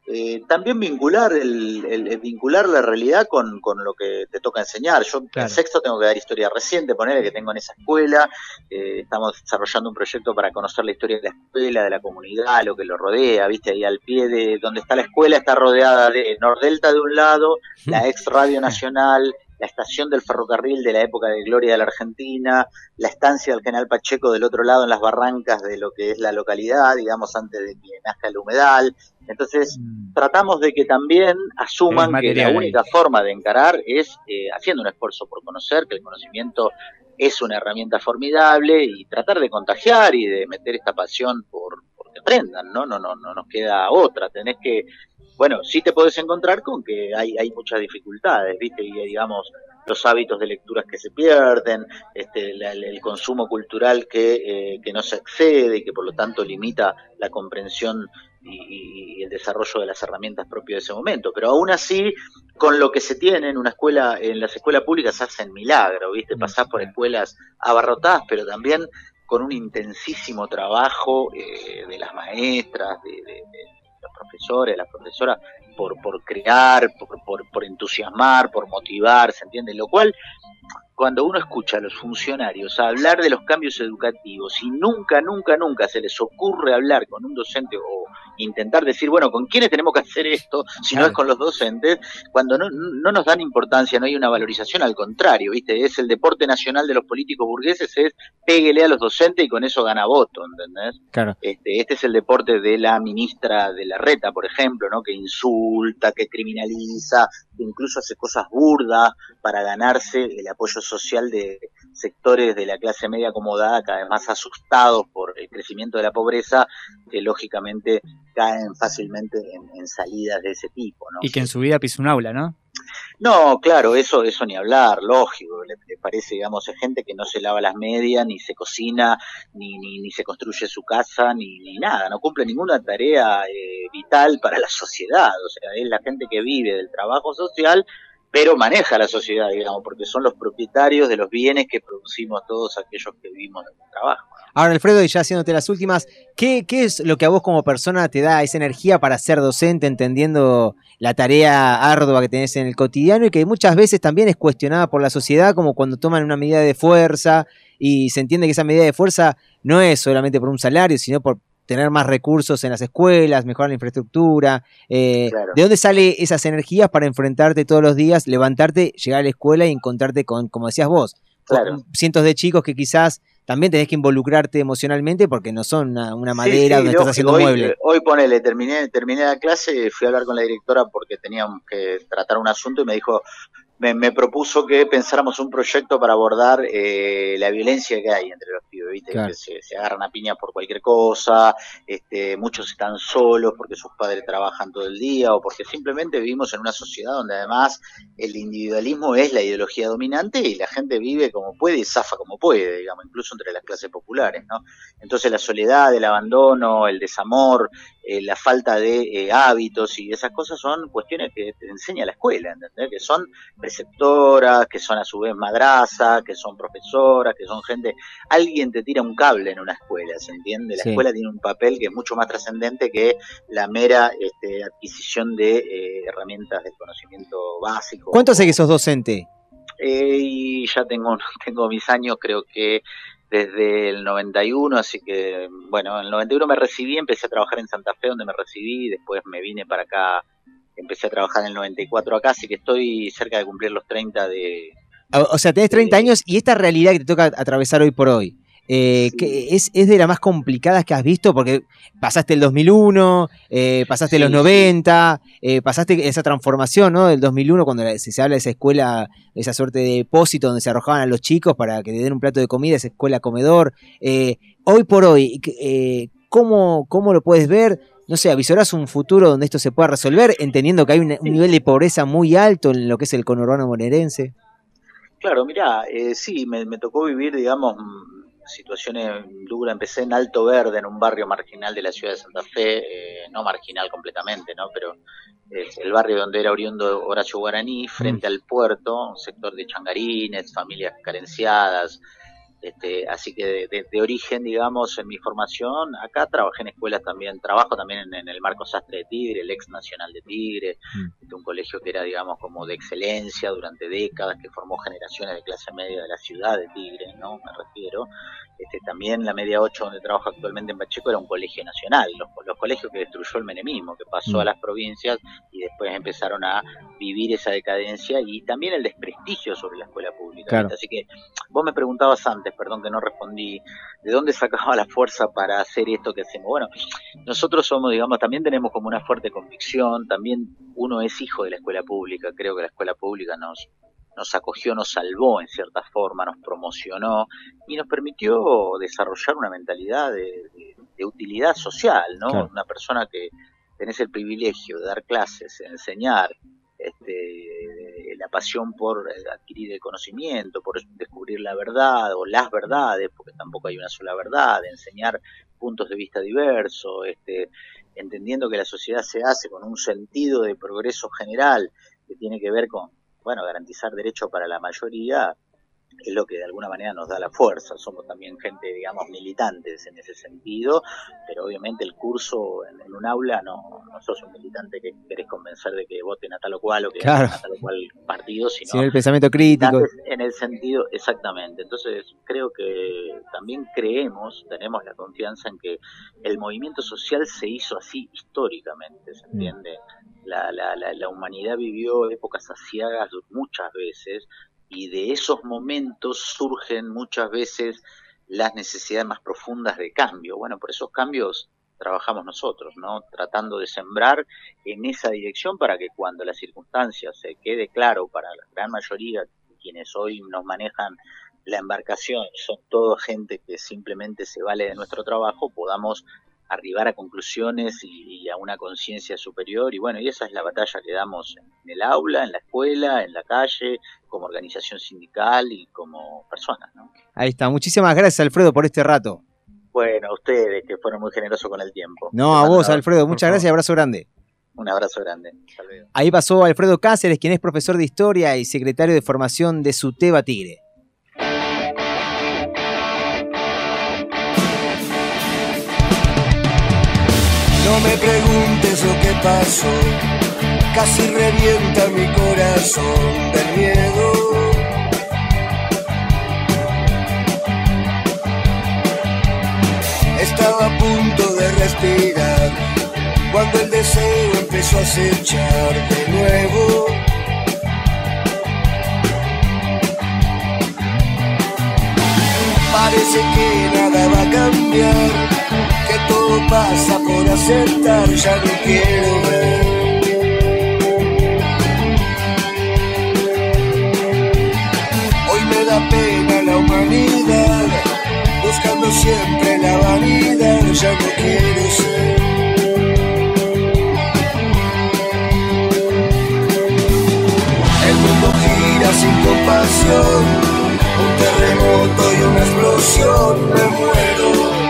eh, también vincular el, el- el vincular la realidad con, con lo que te toca enseñar. Yo Claro. en sexto tengo que dar historia reciente, ponerle que tengo en esa escuela, eh, estamos desarrollando un proyecto para conocer la historia de la escuela, de la comunidad, lo que lo rodea, viste, ahí al pie de donde está la escuela está rodeada de Nordelta de un lado, la ex Radio Nacional, la estación del ferrocarril de la época de gloria de la Argentina, la estancia del General Pacheco del otro lado en las barrancas de lo que es la localidad, digamos, antes de que nazca el humedal. Entonces, tratamos de que también asuman que la ahí. única forma de encarar es eh, haciendo un esfuerzo por conocer, que el conocimiento es una herramienta formidable y tratar de contagiar y de meter esta pasión por, por que aprendan, ¿no? No, no, no nos queda otra. Tenés que, bueno, sí te podés encontrar con que hay, hay muchas dificultades, ¿viste? Y digamos, los hábitos de lecturas que se pierden, este, la- el, el consumo cultural que, eh, que no se excede y que por lo tanto limita la comprensión y, el desarrollo de las herramientas propias de ese momento. Pero aún así, con lo que se tiene en una escuela, en las escuelas públicas se hacen milagros, ¿viste? Pasás por escuelas abarrotadas, pero también con un intensísimo trabajo eh, de las maestras, de, de- de los profesores, las profesoras, por, por crear, por, por, por entusiasmar, por motivar, ¿se entiende? Lo cual, cuando uno escucha a los funcionarios hablar de los cambios educativos y nunca, nunca, nunca se les ocurre hablar con un docente o intentar decir, bueno, ¿con quiénes tenemos que hacer esto? Si no es con los docentes, cuando no, no nos dan importancia, no hay una valorización, al contrario, ¿viste? Es el deporte nacional de los políticos burgueses, es péguele a los docentes y con eso gana voto, ¿entendés? Claro. Este, este es el deporte de la ministra de la Reta, por ejemplo, ¿no? que insulta, que criminaliza, que incluso hace cosas burdas para ganarse el apoyo social de sectores de la clase media acomodada, cada vez más asustados por el crecimiento de la pobreza, que lógicamente caen fácilmente en, en salidas de ese tipo. ¿no? Y que en su vida pisa un aula, ¿no? No, claro, eso, eso ni hablar, lógico. Le, le parece, digamos, es gente que no se lava las medias, ni se cocina, ni, ni, ni se construye su casa, ni, ni nada. No cumple ninguna tarea eh, vital para la sociedad. O sea, es la gente que vive del trabajo social, pero maneja la sociedad, digamos, porque son los propietarios de los bienes que producimos todos aquellos que vivimos del trabajo. Ahora, Alfredo, y ya haciéndote las últimas, ¿qué, ¿qué es lo que a vos como persona te da esa energía para ser docente, entendiendo la tarea ardua que tenés en el cotidiano y que muchas veces también es cuestionada por la sociedad, como cuando toman una medida de fuerza y se entiende que esa medida de fuerza no es solamente por un salario, sino por tener más recursos en las escuelas, mejorar la infraestructura. eh, ¿De dónde sale esas energías para enfrentarte todos los días, levantarte, llegar a la escuela y encontrarte con, como decías vos, Claro. con cientos de chicos que quizás también tenés que involucrarte emocionalmente porque no son una, madera sí, donde estás haciendo hoy, mueble. eh, Hoy ponele, terminé, terminé la clase, fui a hablar con la directora porque teníamos que tratar un asunto y me dijo, me, me propuso que pensáramos un proyecto para abordar eh, la violencia que hay entre los pibes, ¿viste? Claro. Que se, se agarran a piña por cualquier cosa, este, muchos están solos porque sus padres trabajan todo el día o porque simplemente vivimos en una sociedad donde además el individualismo es la ideología dominante y la gente vive como puede y zafa como puede, digamos, incluso entre las clases populares, ¿no? Entonces la soledad, el abandono, el desamor, eh, la falta de eh, hábitos y esas cosas son cuestiones que te enseña la escuela, ¿entendés? Que son preceptoras, que son a su vez madrazas, que son profesoras, que son gente... Alguien te tira un cable en una escuela, ¿se entiende? La Sí. escuela tiene un papel que es mucho más trascendente que la mera este, adquisición de eh, herramientas del conocimiento básico. ¿Cuánto hace que sos docente? Eh, y ya tengo, tengo mis años, creo que desde el 91, así que, bueno, en el 91 me recibí, empecé a trabajar en Santa Fe, donde me recibí, después me vine para acá, empecé a trabajar en el 94 acá, así que estoy cerca de cumplir los 30 de... O, o sea, tenés 30 años y esta realidad que te toca atravesar hoy por hoy. Eh, que es, es de las más complicadas que has visto porque pasaste el 2001, eh, pasaste los Sí, 90, eh, pasaste esa transformación ¿no? del 2001 cuando se, se habla de esa escuela, esa suerte de depósito donde se arrojaban a los chicos para que le den un plato de comida, esa escuela comedor. Eh, hoy por hoy, eh, ¿cómo, ¿cómo lo puedes ver? No sé, avisorás un futuro donde esto se pueda resolver, entendiendo que hay un, un nivel de pobreza muy alto en lo que es el conurbano bonaerense. Claro, mirá, eh, sí, me, me tocó vivir, digamos, situaciones duras. Empecé en Alto Verde, en un barrio marginal de la ciudad de Santa Fe, eh, no marginal completamente, ¿no? Pero es el barrio donde era oriundo Horacio Guaraní, frente al puerto, un sector de changarines, familias carenciadas. Este, así que de, de- de origen, digamos, en mi formación, acá trabajé en escuelas también, trabajo también en, en el Marco Sastre de Tigre, el ex Nacional de Tigre, este, un colegio que era, digamos, como de excelencia durante décadas, que formó generaciones de clase media de la ciudad de Tigre, ¿no? Me refiero. Este, también la media 8 donde trabajo actualmente en Pacheco era un colegio nacional, los, los colegios que destruyó el menemismo, que pasó Mm. a las provincias y después empezaron a vivir esa decadencia y también el desprestigio sobre la escuela pública. Así que vos me preguntabas antes, perdón que no respondí, ¿de dónde sacaba la fuerza para hacer esto que hacemos? Bueno, nosotros somos, digamos, también tenemos como una fuerte convicción, también uno es hijo de la escuela pública, creo que la escuela pública nos, nos acogió, nos salvó en cierta forma, nos promocionó y nos permitió desarrollar una mentalidad de, de- de utilidad social, ¿no? Claro. Una persona que tenés el privilegio de dar clases, enseñar, este, la pasión por adquirir el conocimiento, por descubrir la verdad o las verdades, porque tampoco hay una sola verdad, de enseñar puntos de vista diversos, este, entendiendo que la sociedad se hace con un sentido de progreso general que tiene que ver con, bueno, garantizar derechos para la mayoría, es lo que de alguna manera nos da la fuerza. Somos también gente, digamos, militantes en ese sentido, pero obviamente el curso en, en un aula no, no sos un militante que querés convencer de que voten a tal o cual o que Claro. voten a tal o cual partido, sino Sin el pensamiento crítico. en el sentido, exactamente. Entonces creo que también creemos, tenemos la confianza en que el movimiento social se hizo así históricamente, ¿se entiende? La, la, la, la humanidad vivió épocas asiagas muchas veces y de esos momentos surgen muchas veces las necesidades más profundas de cambio. Bueno, por esos cambios trabajamos nosotros, ¿no? Tratando de sembrar en esa dirección para que cuando las circunstancias se quede claro para la gran mayoría quienes hoy nos manejan la embarcación, son todo gente que simplemente se vale de nuestro trabajo, podamos arribar a conclusiones y, y a una conciencia superior y bueno, y esa es la batalla que damos en el aula, en la escuela, en la calle, como organización sindical y como personas, ¿no? Ahí está. Muchísimas gracias, Alfredo, por este rato. Bueno, a ustedes que fueron muy generosos con el tiempo. No, a vos, Alfredo. Muchas gracias y abrazo grande. Un abrazo grande. Ahí pasó Alfredo Cáceres, quien es profesor de historia y secretario de formación de SUTEBA Tigre. No me preguntes lo que pasó, casi revienta mi corazón del miedo. Estaba a punto de respirar cuando el deseo empezó a acechar de nuevo. Parece que nada va a cambiar, todo pasa por aceptar, ya no quiero ver. Hoy me da pena la humanidad, buscando siempre la vanidad, ya no quiero ser. El mundo gira sin compasión, un terremoto y una explosión, me muero.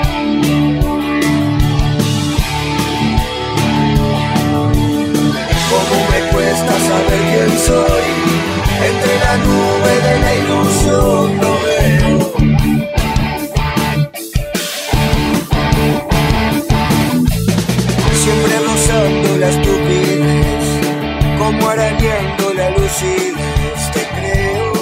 soy, entre la nube de la ilusión lo veo. Siempre rozando la estupidez, como arañando la lucidez, te este creo.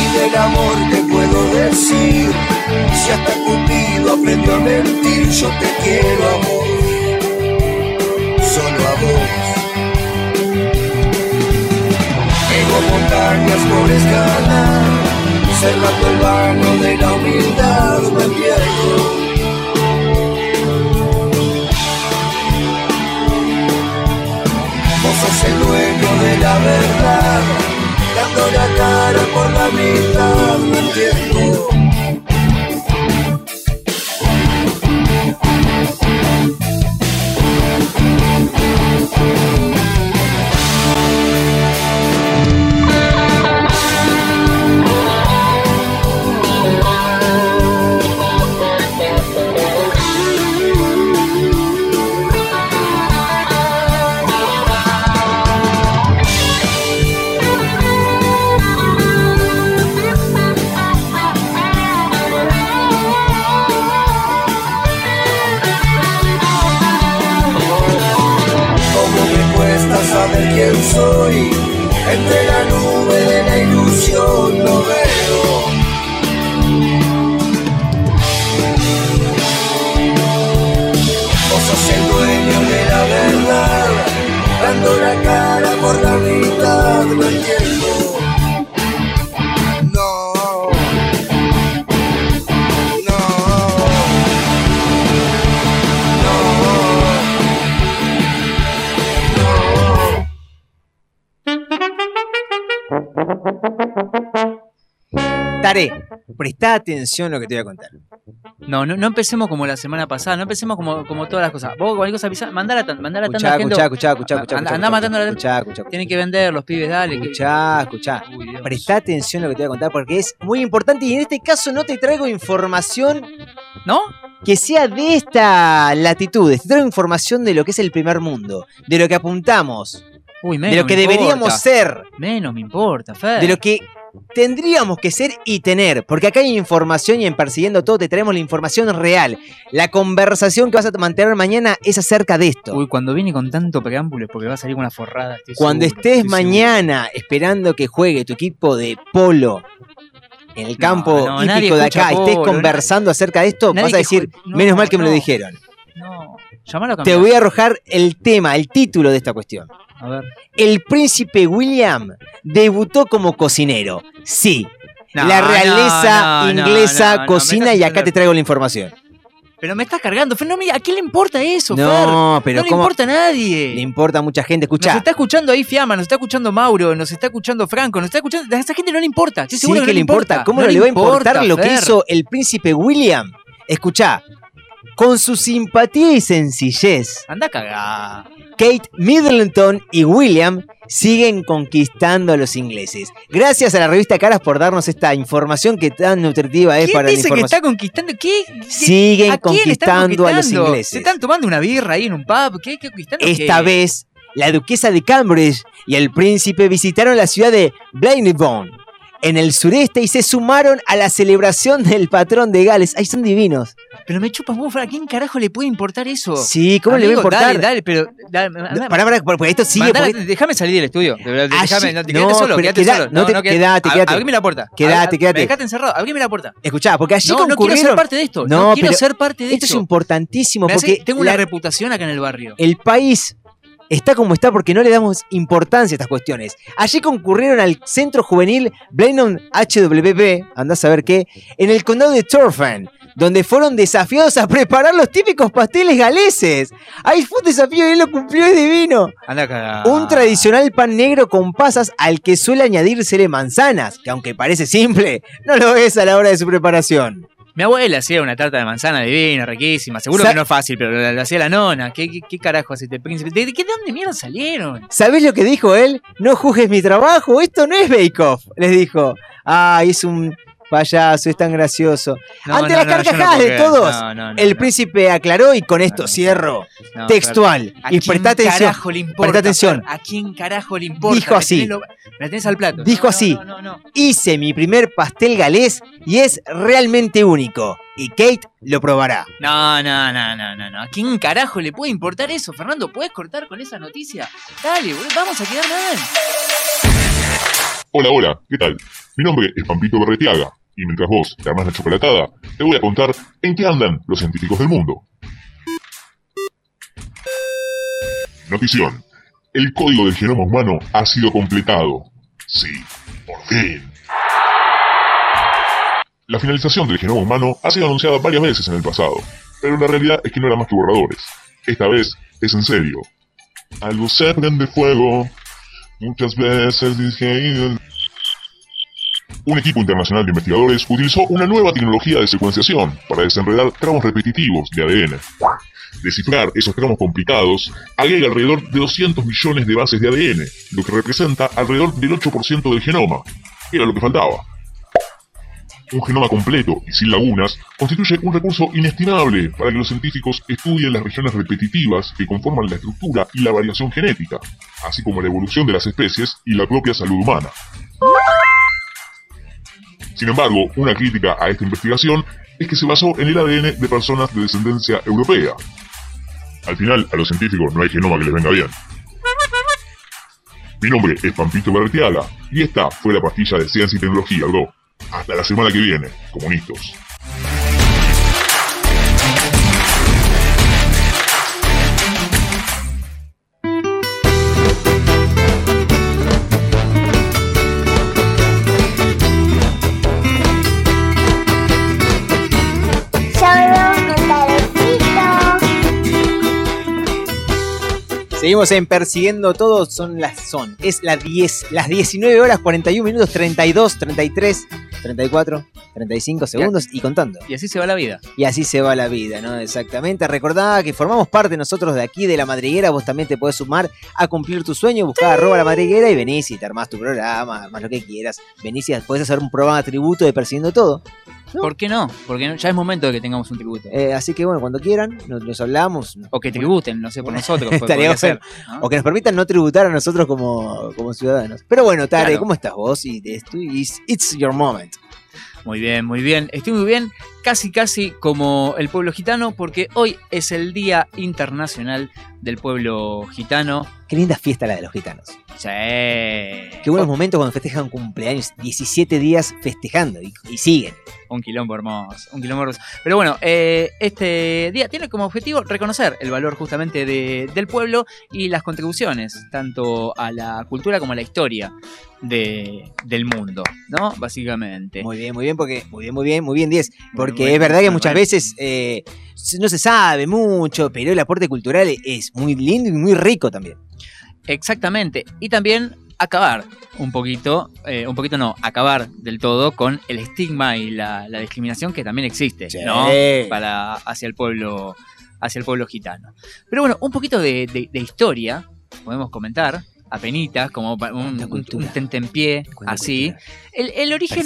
Y del amor te puedo decir, si hasta cumplir mundo aprendió a mentir, yo te quiero a vos, solo a vos. Tengo montañas por escalar, cerrando el vano de la humildad me pierdo. Vos sos el dueño de la verdad, dando la cara por la mitad, no entiendo. Cómo presta atención a lo que te voy a contar. No, no, no empecemos como la semana pasada, no empecemos como, como todas las cosas. Vos cualquier cosa avisá, mandá la, mandá la tanda Escuchá, gente. escuchá, escuchá, escuchá, escuchá, Anda, escuchá, anda matando a la escuchá, Tienen que vender los pibes, dale. Escuchá, escuchá. Presta atención a lo que te voy a contar porque es muy importante y en este caso no te traigo información. ¿No? Que sea de esta latitud. Te traigo información de lo que es el primer mundo. De lo que apuntamos. Uy, de menos lo que me deberíamos importa. ser. Menos me importa, Fer. De lo que tendríamos que ser y tener. Porque acá hay información y en Persiguiendo Todo te traemos la información real. La conversación que vas a mantener mañana es acerca de esto. Uy, cuando viene con tanto preámbulo es porque va a salir con una forrada. estoy Cuando seguro, estés seguro. mañana esperando que juegue tu equipo de polo en el campo no, nadie hípico de acá, estés polo, conversando acerca de esto, vas a decir, no, menos mal que me lo no. dijeron. Llamalo a Te voy a arrojar el tema, el título de esta cuestión. A ver. El príncipe William debutó como cocinero. Sí. No, la realeza no, no, inglesa cocina y acá te traigo la información. Pero me estás cargando, Fer. No, mira, ¿a quién le importa eso, Fer? No, pero No le ¿cómo? importa a nadie. Le importa a mucha gente. Nos Escuchá. está escuchando ahí Fiamma, nos está escuchando Mauro, nos está escuchando Franco, nos está escuchando. A esa gente no le importa. Estoy Sí seguro que le importa. ¿Cómo no, le va a importar lo que hizo el príncipe William? Escuchá, con su simpatía y sencillez, Anda a cagar. Kate Middleton y William siguen conquistando a los ingleses. Gracias a la revista Caras por darnos esta información que tan nutritiva es ¿Quién para la dice que está conquistando? ¿Qué? ¿Qué- Siguen ¿A están conquistando a los conquistando? ingleses. ¿Se están tomando una birra ahí en un pub? ¿Qué? ¿Qué conquistando? Esta qué? vez, la duquesa de Cambridge y el príncipe visitaron la ciudad de Blaneybourne, en el sureste, y se sumaron a la celebración del patrón de Gales. ¡Ay, son divinos! Pero me chupas vos, Fer, ¿a quién carajo le puede importar eso? Sí, ¿cómo le va a importar? Dale, dale, pero. Dale, No, pará, pará, porque esto sigue. Mandala- porque- Déjame salir del estudio. Allí- Déjame, no, te no, solo, pero quédate queda- solo. no te- quédate, ab- quédate. Abrime la puerta. Quédate, quédate. Dejate encerrado, abrime la puerta. Escuchá, porque allí No, no quiero ser parte de esto. No, quiero ser parte de esto es esto. importantísimo Me hace- porque tengo una reputación acá en el barrio. el país está como está porque no le damos importancia a estas cuestiones. Allí concurrieron al centro juvenil Blenheim HWB, andás a ver qué, en el condado de Turfan, donde fueron desafiados a preparar los típicos pasteles galeses. Ahí fue un desafío y él lo cumplió, es divino. Anda. Un tradicional pan negro con pasas al que suele añadírsele manzanas, que aunque parece simple, no lo es a la hora de su preparación. Mi abuela hacía una tarta de manzana divina, riquísima. Seguro Sa- que no es fácil, pero la, la hacía la nona. ¿Qué, qué, qué carajo hace este príncipe? ¿De, de qué- de dónde mierda salieron? ¿Sabés lo que dijo él? No juzgues mi trabajo, esto no es Bake Off. Les dijo, ay, es un payaso, es tan gracioso. No, Ante no, las no, carcajadas de todos, No, no, no, el no. príncipe aclaró y con esto cierro. No, textual. Fer, ¿a Y presta atención. carajo le importa, Presta atención. Fer? ¿A quién carajo le importa? Dijo Me así. tenés lo- Me tenés al plato. Dijo así, no, no, no. hice mi primer pastel galés y es realmente único. Y Kate lo probará. No, no, no, no, no, no. ¿A quién carajo le puede importar eso, Fernando? ¿Puedes cortar con esa noticia? Dale, boludo, vamos a quedar mal. Hola, hola, ¿qué tal? Mi nombre es Pampito Berretiaga, y mientras vos te armas la chocolatada, te voy a contar en qué andan los científicos del mundo. Notición. El código del genoma humano ha sido completado. Sí, por Fin. La finalización del genoma humano ha sido anunciada varias veces en el pasado, pero la realidad es que no era más que borradores. Esta vez es en serio. Algo se prende fuego. Muchas veces dije... Un equipo internacional de investigadores utilizó una nueva tecnología de secuenciación para desenredar tramos repetitivos de ADN. Descifrar esos tramos complicados agrega alrededor de 200 millones de bases de ADN, lo que representa alrededor del 8% del genoma. Era lo que faltaba. Un genoma completo y sin lagunas constituye un recurso inestimable para que los científicos estudien las regiones repetitivas que conforman la estructura y la variación genética, así como la evolución de las especies y la propia salud humana. Sin embargo, una crítica a esta investigación es que se basó en el ADN de personas de descendencia europea. Al final, a los científicos no hay genoma que les venga bien. Mi nombre es Pampito Bertiaga y esta fue la pastilla de Ciencia y Tecnología, bro. Hasta la semana que viene, comunistas. Seguimos en Persiguiendo Todo, son las son. Es las 10, las 19 horas 41 minutos 32, 33, 34, 35 segundos y contando. Y así se va la vida. Y así se va la vida, ¿no? Exactamente. Recordá que formamos parte nosotros de aquí, de La Madriguera. Vos también te podés sumar a cumplir tu sueño. Buscá arroba La Madriguera y venís y te armás tu programa, armás lo que quieras. Venís y podés hacer un programa tributo de Persiguiendo Todo. ¿Por qué no? Porque no- ya es momento de que tengamos un tributo. Eh, así que bueno, cuando quieran, nos, nos hablamos. O que tributen, no sé, por nosotros. ser, ¿no? O que nos permitan no tributar a nosotros como, como ciudadanos. Pero bueno, Tare, Claro. ¿cómo estás vos? Y de esto, it's, it's your moment. Muy bien, muy bien. Estoy muy bien, casi casi como el pueblo gitano, porque hoy es el Día Internacional del Pueblo Gitano. Qué linda fiesta la de los gitanos. Sí. Qué buenos momentos cuando festejan cumpleaños, 17 días festejando y, y siguen. Un quilombo hermoso, un quilombo hermoso. Pero bueno, eh, este día tiene como objetivo reconocer el valor justamente de- del pueblo y las contribuciones, tanto a la cultura como a la historia de- del mundo, ¿no? Básicamente. Muy bien, muy bien, porque muy bien, muy bien, muy bien 10. Porque bien, es verdad que muchas veces eh, no se sabe mucho, pero el aporte cultural es muy lindo y muy rico también. Exactamente. Y también acabar un poquito, eh, un poquito no, acabar del todo con el estigma y la, la discriminación que también existe, Sí. ¿no? Para hacia el pueblo, hacia el pueblo gitano. Pero bueno, un poquito de, de- de historia podemos comentar. Apenitas, como un, un, un tentempié, así. El, el origen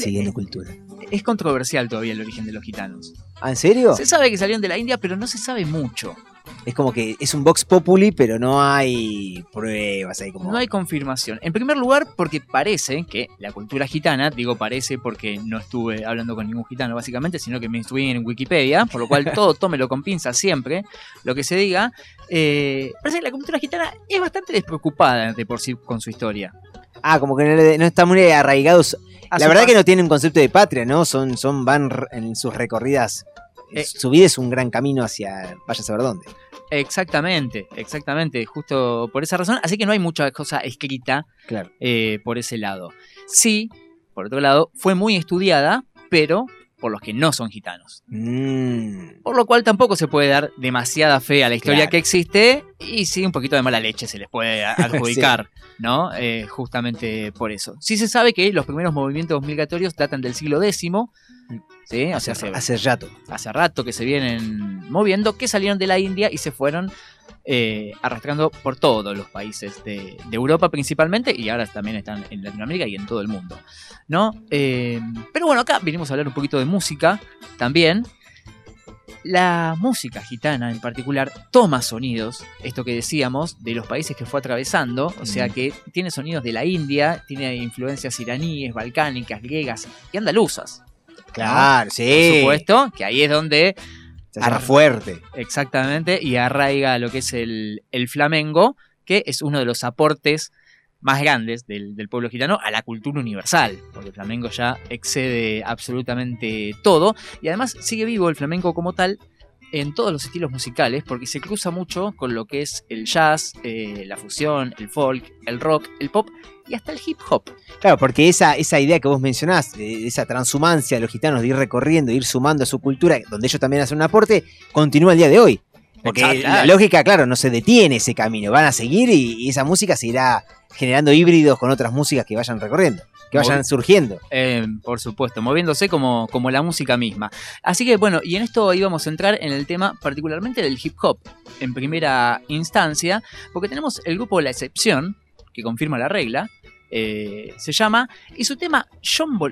es controversial todavía el origen de los gitanos. ¿Ah, en serio? Se sabe que salieron de la India, pero no se sabe mucho. Es como que es un Vox Populi, pero no hay pruebas ahí como. No hay confirmación. En primer lugar, porque parece que la cultura gitana, digo parece porque no estuve hablando con ningún gitano básicamente, sino que me estuve en Wikipedia, por lo cual todo tómelo con pinzas siempre, lo que se diga. eh, parece que la cultura gitana es bastante despreocupada de por sí con su historia. Ah, como que no, no están muy arraigados. A La verdad que no tienen un concepto de patria, ¿no? Son, son van en sus recorridas. Eh. su vida es un gran camino hacia vaya a saber dónde. Exactamente, exactamente, justo por esa razón. Así que no hay mucha cosa escrita Claro. eh, por ese lado. Sí, por otro lado, fue muy estudiada, pero por los que no son gitanos. Mm. Por lo cual tampoco se puede dar demasiada fe a la historia Claro. que existe y sí un poquito de mala leche se les puede adjudicar, ¿no? Eh, justamente por eso. Sí se sabe que los primeros movimientos migratorios datan del siglo X, ¿sí? O sea, Hace, hace rato. hace rato que se vienen moviendo, que salieron de la India y se fueron eh, arrastrando por todos los países de, de Europa principalmente y ahora también están en Latinoamérica y en todo el mundo, ¿no? Eh, pero bueno, acá vinimos a hablar un poquito de música también. La música gitana en particular toma sonidos, esto que decíamos, de los países que fue atravesando, o sea que tiene sonidos de la India, tiene influencias iraníes, balcánicas, griegas y andaluzas. ¿no? Claro, Por sí. supuesto, que ahí es donde Se fuerte. Exactamente, y arraiga lo que es el, el flamengo, que es uno de los aportes más grandes del, del pueblo gitano a la cultura universal, porque el flamenco ya excede absolutamente todo, y además sigue vivo el flamenco como tal en todos los estilos musicales porque se cruza mucho con lo que es el jazz, eh, la fusión, el folk, el rock, el pop y hasta el hip hop. Claro, porque esa, esa idea que vos mencionás, de esa transhumancia de los gitanos de ir recorriendo, de ir sumando a su cultura, donde ellos también hacen un aporte, continúa el día de hoy. Porque Exacto. la lógica, claro, no se detiene ese camino, van a seguir y, y esa música se irá generando híbridos con otras músicas que vayan recorriendo, que vayan surgiendo. Eh, por supuesto, moviéndose como, como la música misma. Así que bueno, y en esto íbamos a entrar en el tema particularmente del hip hop, en primera instancia, porque tenemos el grupo La Excepción, que confirma la regla, eh, se llama, y su tema Jambo,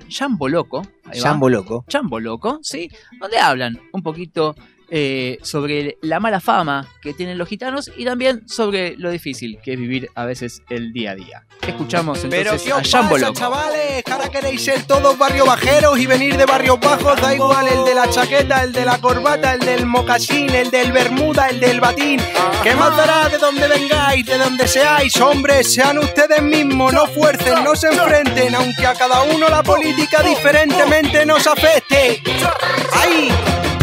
Loco. Jambo Loco. Jambo Loco, ¿sí? Donde hablan un poquito eh, sobre la mala fama que tienen los gitanos y también sobre lo difícil que es vivir a veces el día a día. Escuchamos Pero entonces ¿qué a os pasa, chavales? Que ahora queréis ser todos barrio bajeros y venir de barrios bajos. Da igual el de la chaqueta, el de la corbata, el del mocasín, el del bermuda, el del batín. ¿Qué más dará de donde vengáis, de donde seáis? Hombres, sean ustedes mismos, no fuercen, no se enfrenten, aunque a cada uno la política diferentemente nos afecte. ¡Ay!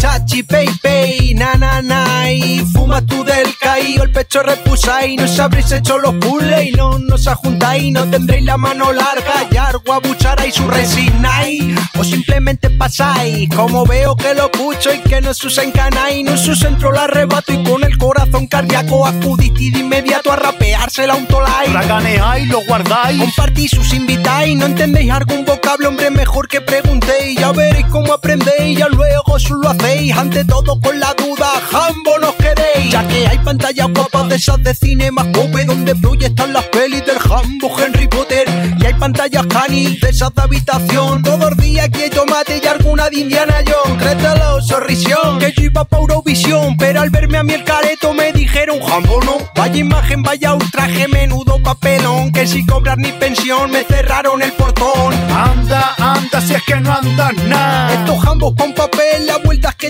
Chachi, pey, pey, na, na, na, y fuma tú del caído, el pecho repusáis, no os habréis hecho los puzzles. Y no nos ajuntáis, no tendréis la mano larga, y algo abucharáis, su resignáis, o simplemente pasáis, como veo que lo pucho y que no sus encanáis, no sus entro la arrebato y con el corazón cardíaco acudís de inmediato a rapeársela un tolai. Raganeáis, lo guardáis. Compartís, sus invitáis, no entendéis algún vocablo, hombre, mejor que preguntéis, ya veréis cómo aprendéis, ya luego solo hacéis, ante todo con la duda, jambo nos queréis, ya que hay pantallas guapas de esas de cine más cope, donde proyectan las pelis del jambo Henry Potter, y hay pantallas canis de esas de habitación, todos los días aquí hay tomate y alguna de Indiana Jones, créetelo, sorrisión, que yo iba pa' Eurovisión, pero al verme a mí el careto me dijeron, jambo no, vaya imagen, vaya ultraje, menudo papelón, que sin cobrar ni pensión me cerraron el portón. Anda, anda, si es que no andas nada. Estos jambos con papel, las vueltas que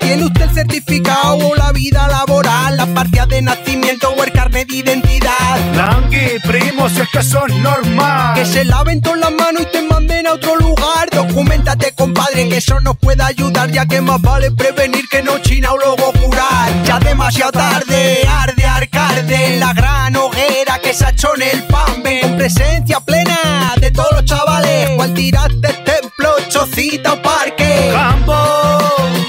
¿Tiene usted el certificado o la vida laboral, la partida de nacimiento o el carnet de identidad? Langui, primo, si es que son normal. Que se laven todas las manos y te manden a otro lugar. Documentate, compadre, que eso nos puede ayudar, ya que más vale prevenir que no china o luego curar. Ya demasiado tarde, arde, arcarde, la gran hoguera que se ha hecho en el pan. Ven con presencia plena de todos los chavales. Cual tiraste templo, chocita o parque. Campo,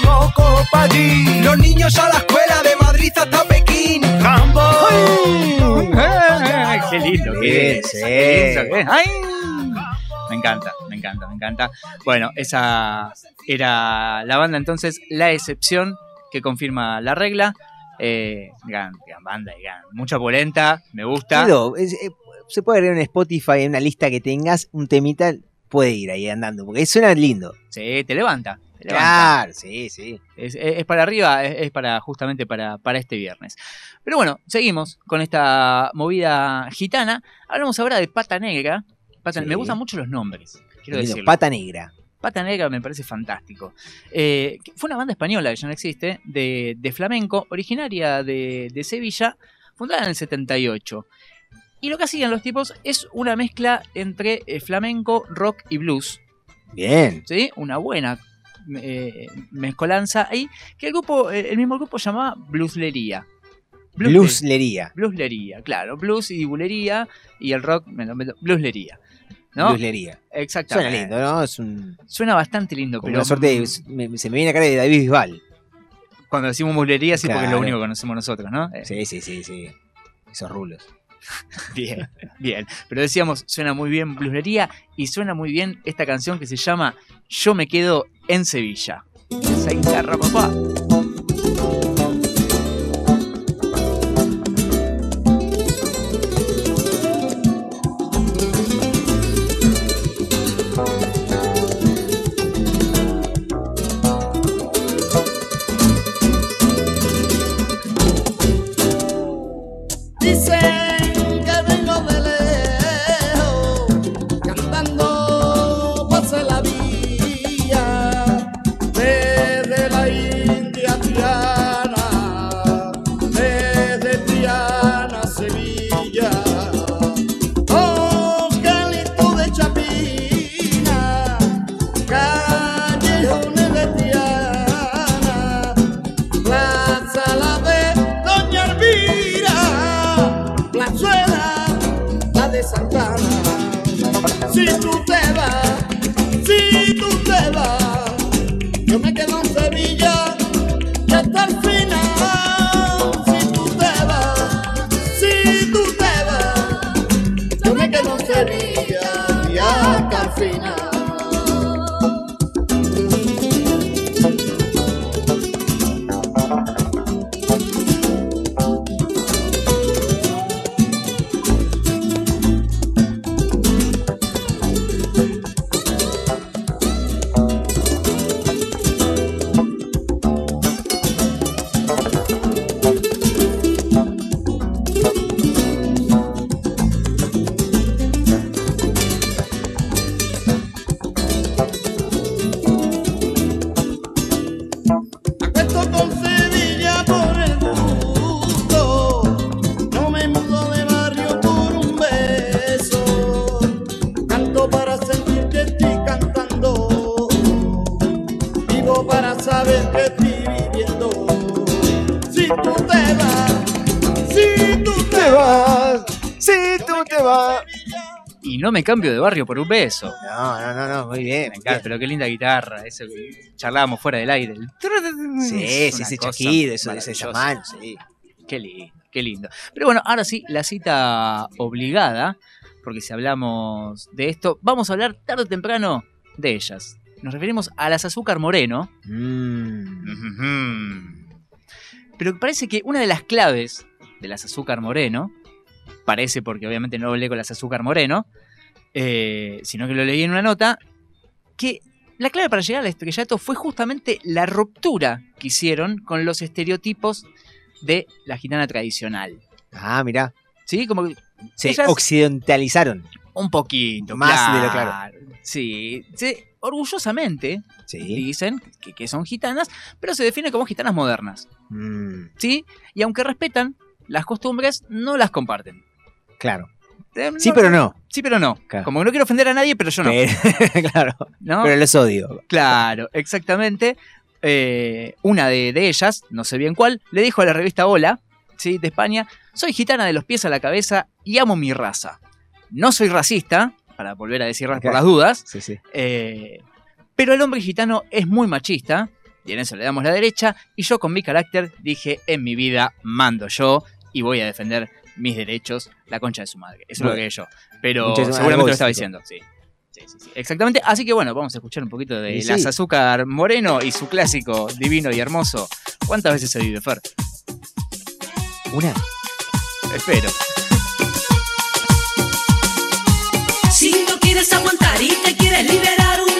loco pa' allí. Los niños a la escuela de Madrid hasta Pekín. Campo. Ay, qué lindo. Sí, qué sí. Ay. Me encanta, me encanta, me encanta. Bueno, esa era la banda entonces, La Excepción, que confirma la regla. Eh, gran, gran banda, gran, mucha polenta, me gusta. Es- eh, se puede agregar en Spotify, en una lista que tengas, un temita, puede ir ahí andando, porque suena lindo. Sí, te levanta. te levanta. Claro, sí, sí. Es, es- es para arriba, es, es para justamente para, para este viernes. Pero bueno, seguimos con esta movida gitana. Hablamos ahora de Pata Negra. Pata- Sí. Me gustan mucho los nombres, quiero decirlo. Pata Negra. Pata Negra me parece fantástico. Eh, fue una banda española que ya no existe, de, de flamenco, originaria de, de Sevilla, fundada en el 78. Y lo que hacían los tipos es una mezcla entre eh, flamenco, rock y blues. Bien. ¿sí? Una buena eh, mezcolanza ahí, que el grupo, eh, el mismo grupo llamaba Blueslería. Bluesle- Blueslería. Blueslería, claro, blues y bulería y el rock, me lo meto- blueslería. ¿no? Blueslería. Exactamente. Suena lindo, ¿no? Es un. Suena bastante lindo, Como pero una suerte de- me- se me viene a cara de David Bisbal. cuando decimos blueslería sí porque es lo único que conocemos nosotros, ¿no? Sí, sí, sí, sí. Esos rulos. Bien, bien. Pero decíamos, suena muy bien blueslería y suena muy bien esta canción que se llama Yo me quedo en Sevilla. Esa guitarra, papá. Cambio de barrio por un beso. No, no, no, no, muy bien. Me encanta, pero qué linda guitarra, eso que charlábamos fuera del aire. Sí, sí, ese chaquido, eso, ese llamán, sí. Qué lindo, qué lindo. Pero bueno, ahora sí, la cita obligada, porque si hablamos de esto, vamos a hablar tarde o temprano de ellas. Nos referimos a las azúcar moreno. Mm. Pero parece que una de las claves de las azúcar moreno, parece porque obviamente no hablé con las azúcar moreno, eh, sino que lo leí en una nota, que la clave para llegar al estrellato fue justamente la ruptura que hicieron con los estereotipos de la gitana tradicional. Ah, mirá. Sí, como que Se occidentalizaron. un poquito. Más de lo claro. Sí, sí, orgullosamente dicen que, que son gitanas, pero se definen como gitanas modernas. Mm, ¿Sí? Y aunque respetan las costumbres, no las comparten. claro. Eh, Sí, pero no. Sí, pero no. Claro. Como que no quiero ofender a nadie, pero yo no. Pero- claro. ¿No? Pero los odio. Claro, exactamente. Eh, una de, de ellas, no sé bien cuál, le dijo a la revista Hola, ¿sí? de España, soy gitana de los pies a la cabeza y amo mi raza. No soy racista, para volver a decir por las dudas, Sí, sí. eh, pero el hombre gitano es muy machista, y en eso le damos la derecha, y yo con mi carácter dije, en mi vida mando yo y voy a defender mis derechos, la concha de su madre. Eso es lo que yo. Pero seguramente lo estaba diciendo, sí. Sí, sí, sí. Exactamente. Así que bueno, vamos a escuchar un poquito de Y. Las Azúcar Moreno y su clásico divino y hermoso. ¿Cuántas veces se vive, Fer? Una. Espero. Si no quieres aguantar y te quieres liberar, una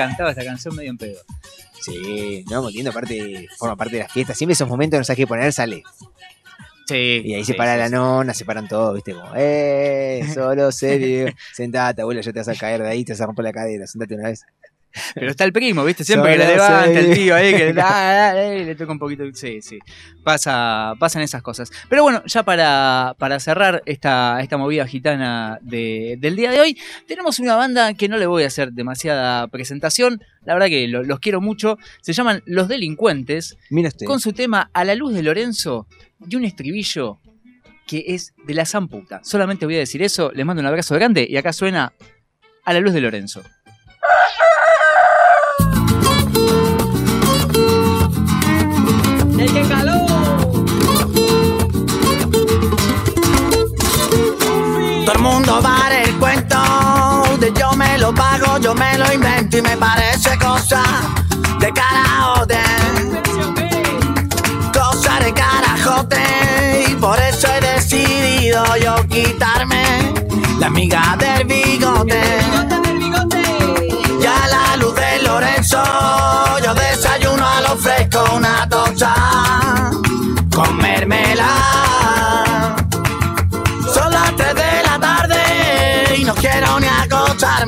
¿Quién no habrá cantado esta canción medio en pedo? Sí, no, muy lindo, aparte, forma parte de las fiestas. Siempre esos momentos no sabes qué poner, sale. Sí. Y ahí sí, se para sí, la nona, se paran todos, viste, como, eh, solo se vive. Sentate, abuelo, ya te vas a caer de ahí, te vas a romper la cadera, sentate una vez. Pero está el primo, ¿viste? Siempre que le levanta el tío ahí, que ah, ah, le toca un poquito. Sí, sí. Pasa, pasan esas cosas. Pero bueno, ya para, para cerrar esta, esta movida gitana de- del día de hoy, tenemos una banda que no le voy a hacer demasiada presentación. La verdad que lo- los quiero mucho. Se llaman Los Delincuentes. Mira usted. Con su tema A la luz de Lorenzo y un estribillo que es de la zamputa. Solamente voy a decir eso, les mando un abrazo grande y acá suena a la luz de Lorenzo. Todo el mundo va a dar el cuento yo me lo pago, yo me lo invento y me parece cosa de carajote. Cosa de carajote y por eso he decidido yo quitarme la amiga del bigote.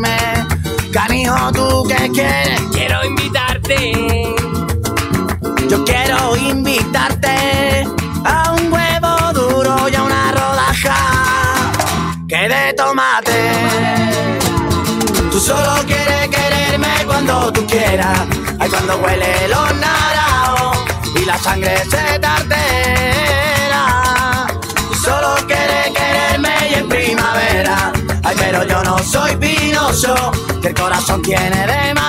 Acostarme. Canijo, ¿tú qué quieres? Quiero invitarte. Yo quiero invitarte a un huevo duro y a una rodaja que de tomate. Tú solo quieres quererme cuando tú quieras. Ay, cuando huele los naranjos y la sangre se tartera. Tú solo quieres quererme y en primavera. Ay, pero yo no soy que el corazón tiene de madera.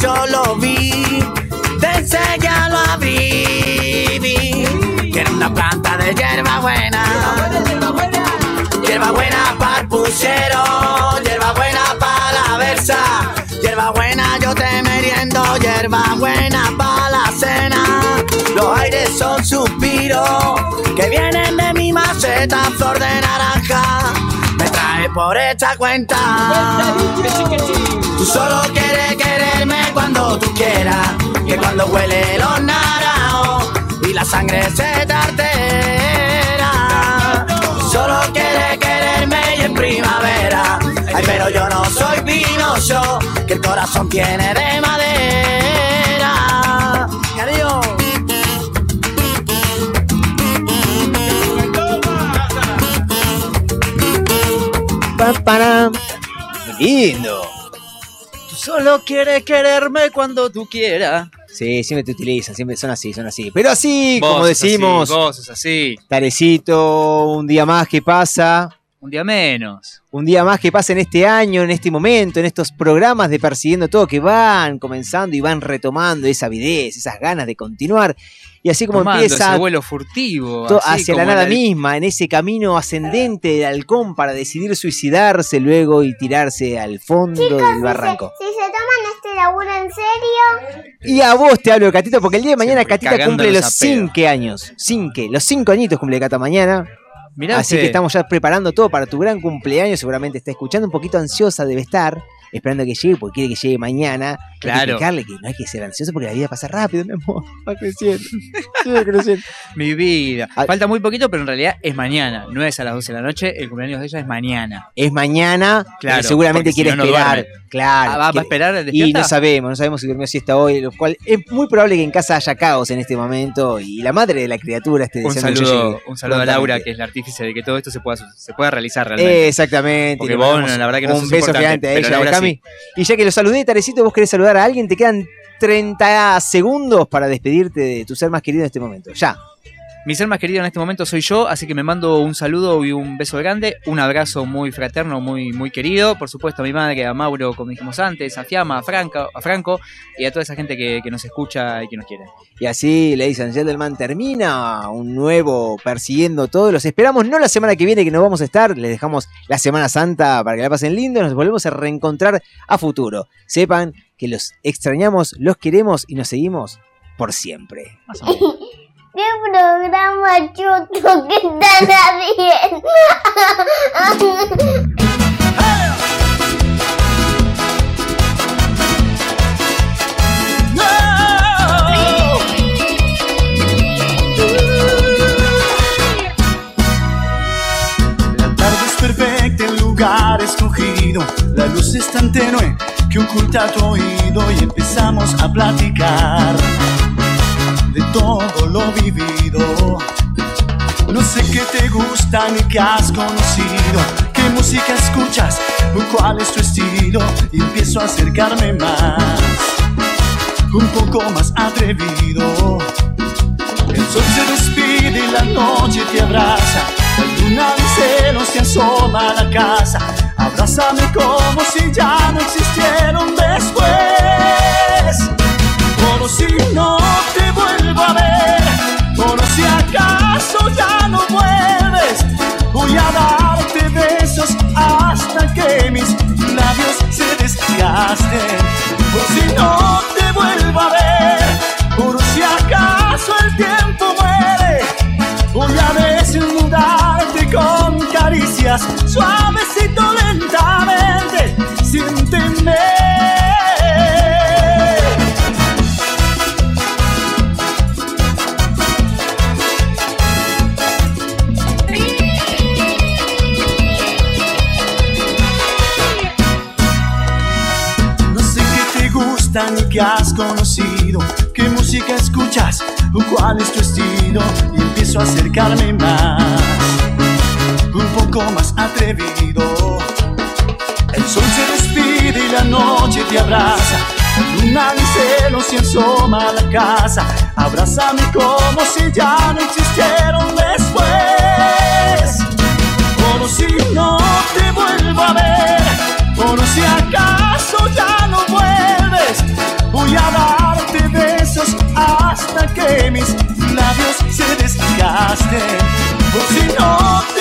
Yo lo vi, de ya lo abrí, vi que era una planta de hierba buena. Hierba buena para el puchero, hierba buena para la versa, hierba buena yo te meriendo, hierba buena para la cena. Los aires son suspiros que vienen de mi maceta, flor de naranja. Por esta cuenta. Tú solo quieres quererme cuando tú quieras, que cuando huele los naranjos y la sangre se tartera. Solo quieres quererme y en primavera. Ay, pero yo no soy vinoso, que el corazón tiene de madera. Para. Qué lindo. Tú solo quieres quererme cuando tú quieras. Sí, siempre te utilizan, siempre son así, son así. Pero así, Vos como sos así, decimos, vos así. Tarecito, un día más que pasa. Un día menos. Un día más que pasa en este año, en este momento, en estos programas de Persiguiendo Todo que van comenzando y van retomando esa avidez, esas ganas de continuar. Y así como Tomando empieza ese vuelo furtivo. to- así hacia la nada la- misma, en ese camino ascendente de halcón para decidir suicidarse luego y tirarse al fondo Chicos, del si barranco. se, si se toman este laburo en serio, Y a vos te hablo, Catito, porque el día de mañana Catita cumple los a pedo. 5 años. 5, los 5 añitos cumple Cata mañana. Mirá Así que estamos ya preparando todo para tu gran cumpleaños. Seguramente está escuchando un poquito ansiosa, debe estar. Esperando que llegue, porque quiere que llegue mañana. Hay que Claro. explicarle que no hay que ser ansioso porque la vida pasa rápido, mi amor. Va creciendo. Sigue creciendo. Mi vida. Ah. Falta muy poquito, pero en realidad es mañana. No es a las 12 de la noche. El cumpleaños de ella es mañana. Es mañana, Claro, pero seguramente porque si quiere no, no esperar. duerme. claro. Ah, ¿va- va a quiere- esperar Y no sabemos, no sabemos si durmió siesta hoy, lo cual es muy probable que en casa haya caos en este momento y la madre de la criatura esté Un saludo, un saludo a Laura, que es la artífice de que todo esto se pueda, se pueda realizar realmente. Exactamente. Porque vos, la verdad que no Un beso gigante a ella, Laura Y ya que lo saludé, Tarecito, vos querés saludar a alguien, te quedan 30 segundos para despedirte de tu ser más querido en este momento. Ya. Mi ser más querido en este momento soy yo, así que me mando un saludo y un beso grande, un abrazo muy fraterno, muy, muy querido. Por supuesto a mi madre, a Mauro, como dijimos antes, a Fiamma, a Franco, a Franco y a toda esa gente que, que nos escucha y que nos quiere. Y así, Ladies and Gentlemen, termina un nuevo Persiguiendo Todo. Los esperamos no la semana que viene que no vamos a estar, les dejamos la Semana Santa para que la pasen lindo. Nos volvemos a reencontrar a futuro. Sepan que los extrañamos, los queremos y nos seguimos por siempre. ¿Qué programa choto que está bien? escogido, la luz es tan tenue que oculta tu oído y empezamos a platicar de todo lo vivido. No sé qué te gusta ni qué has conocido, qué música escuchas, cuál es tu estilo y empiezo a acercarme más, un poco más atrevido. El sol se despide y la noche te abraza, la luna de celos se asoma a la casa. Abrázame como si ya no existieron después. Si no te vuelvo a ver, como si acaso ya no vuelves. Voy a darte besos hasta que mis labios se desgasten. Por si no te vuelvo a ver, por si acaso el tiempo muere. Voy a desnudarte con caricias suavecito qué te gusta ni qué has conocido, qué música escuchas, cuál es tu estilo, y empiezo a acercarme más, un poco más atrevido. El sol se despide y la noche te abraza, la luna de celos se asoma a la casa, abrázame como si ya no existieron después, como si no te vuelvo a ver, como si acaso ya no voy a darte besos hasta que mis labios se desgasten. Por si no te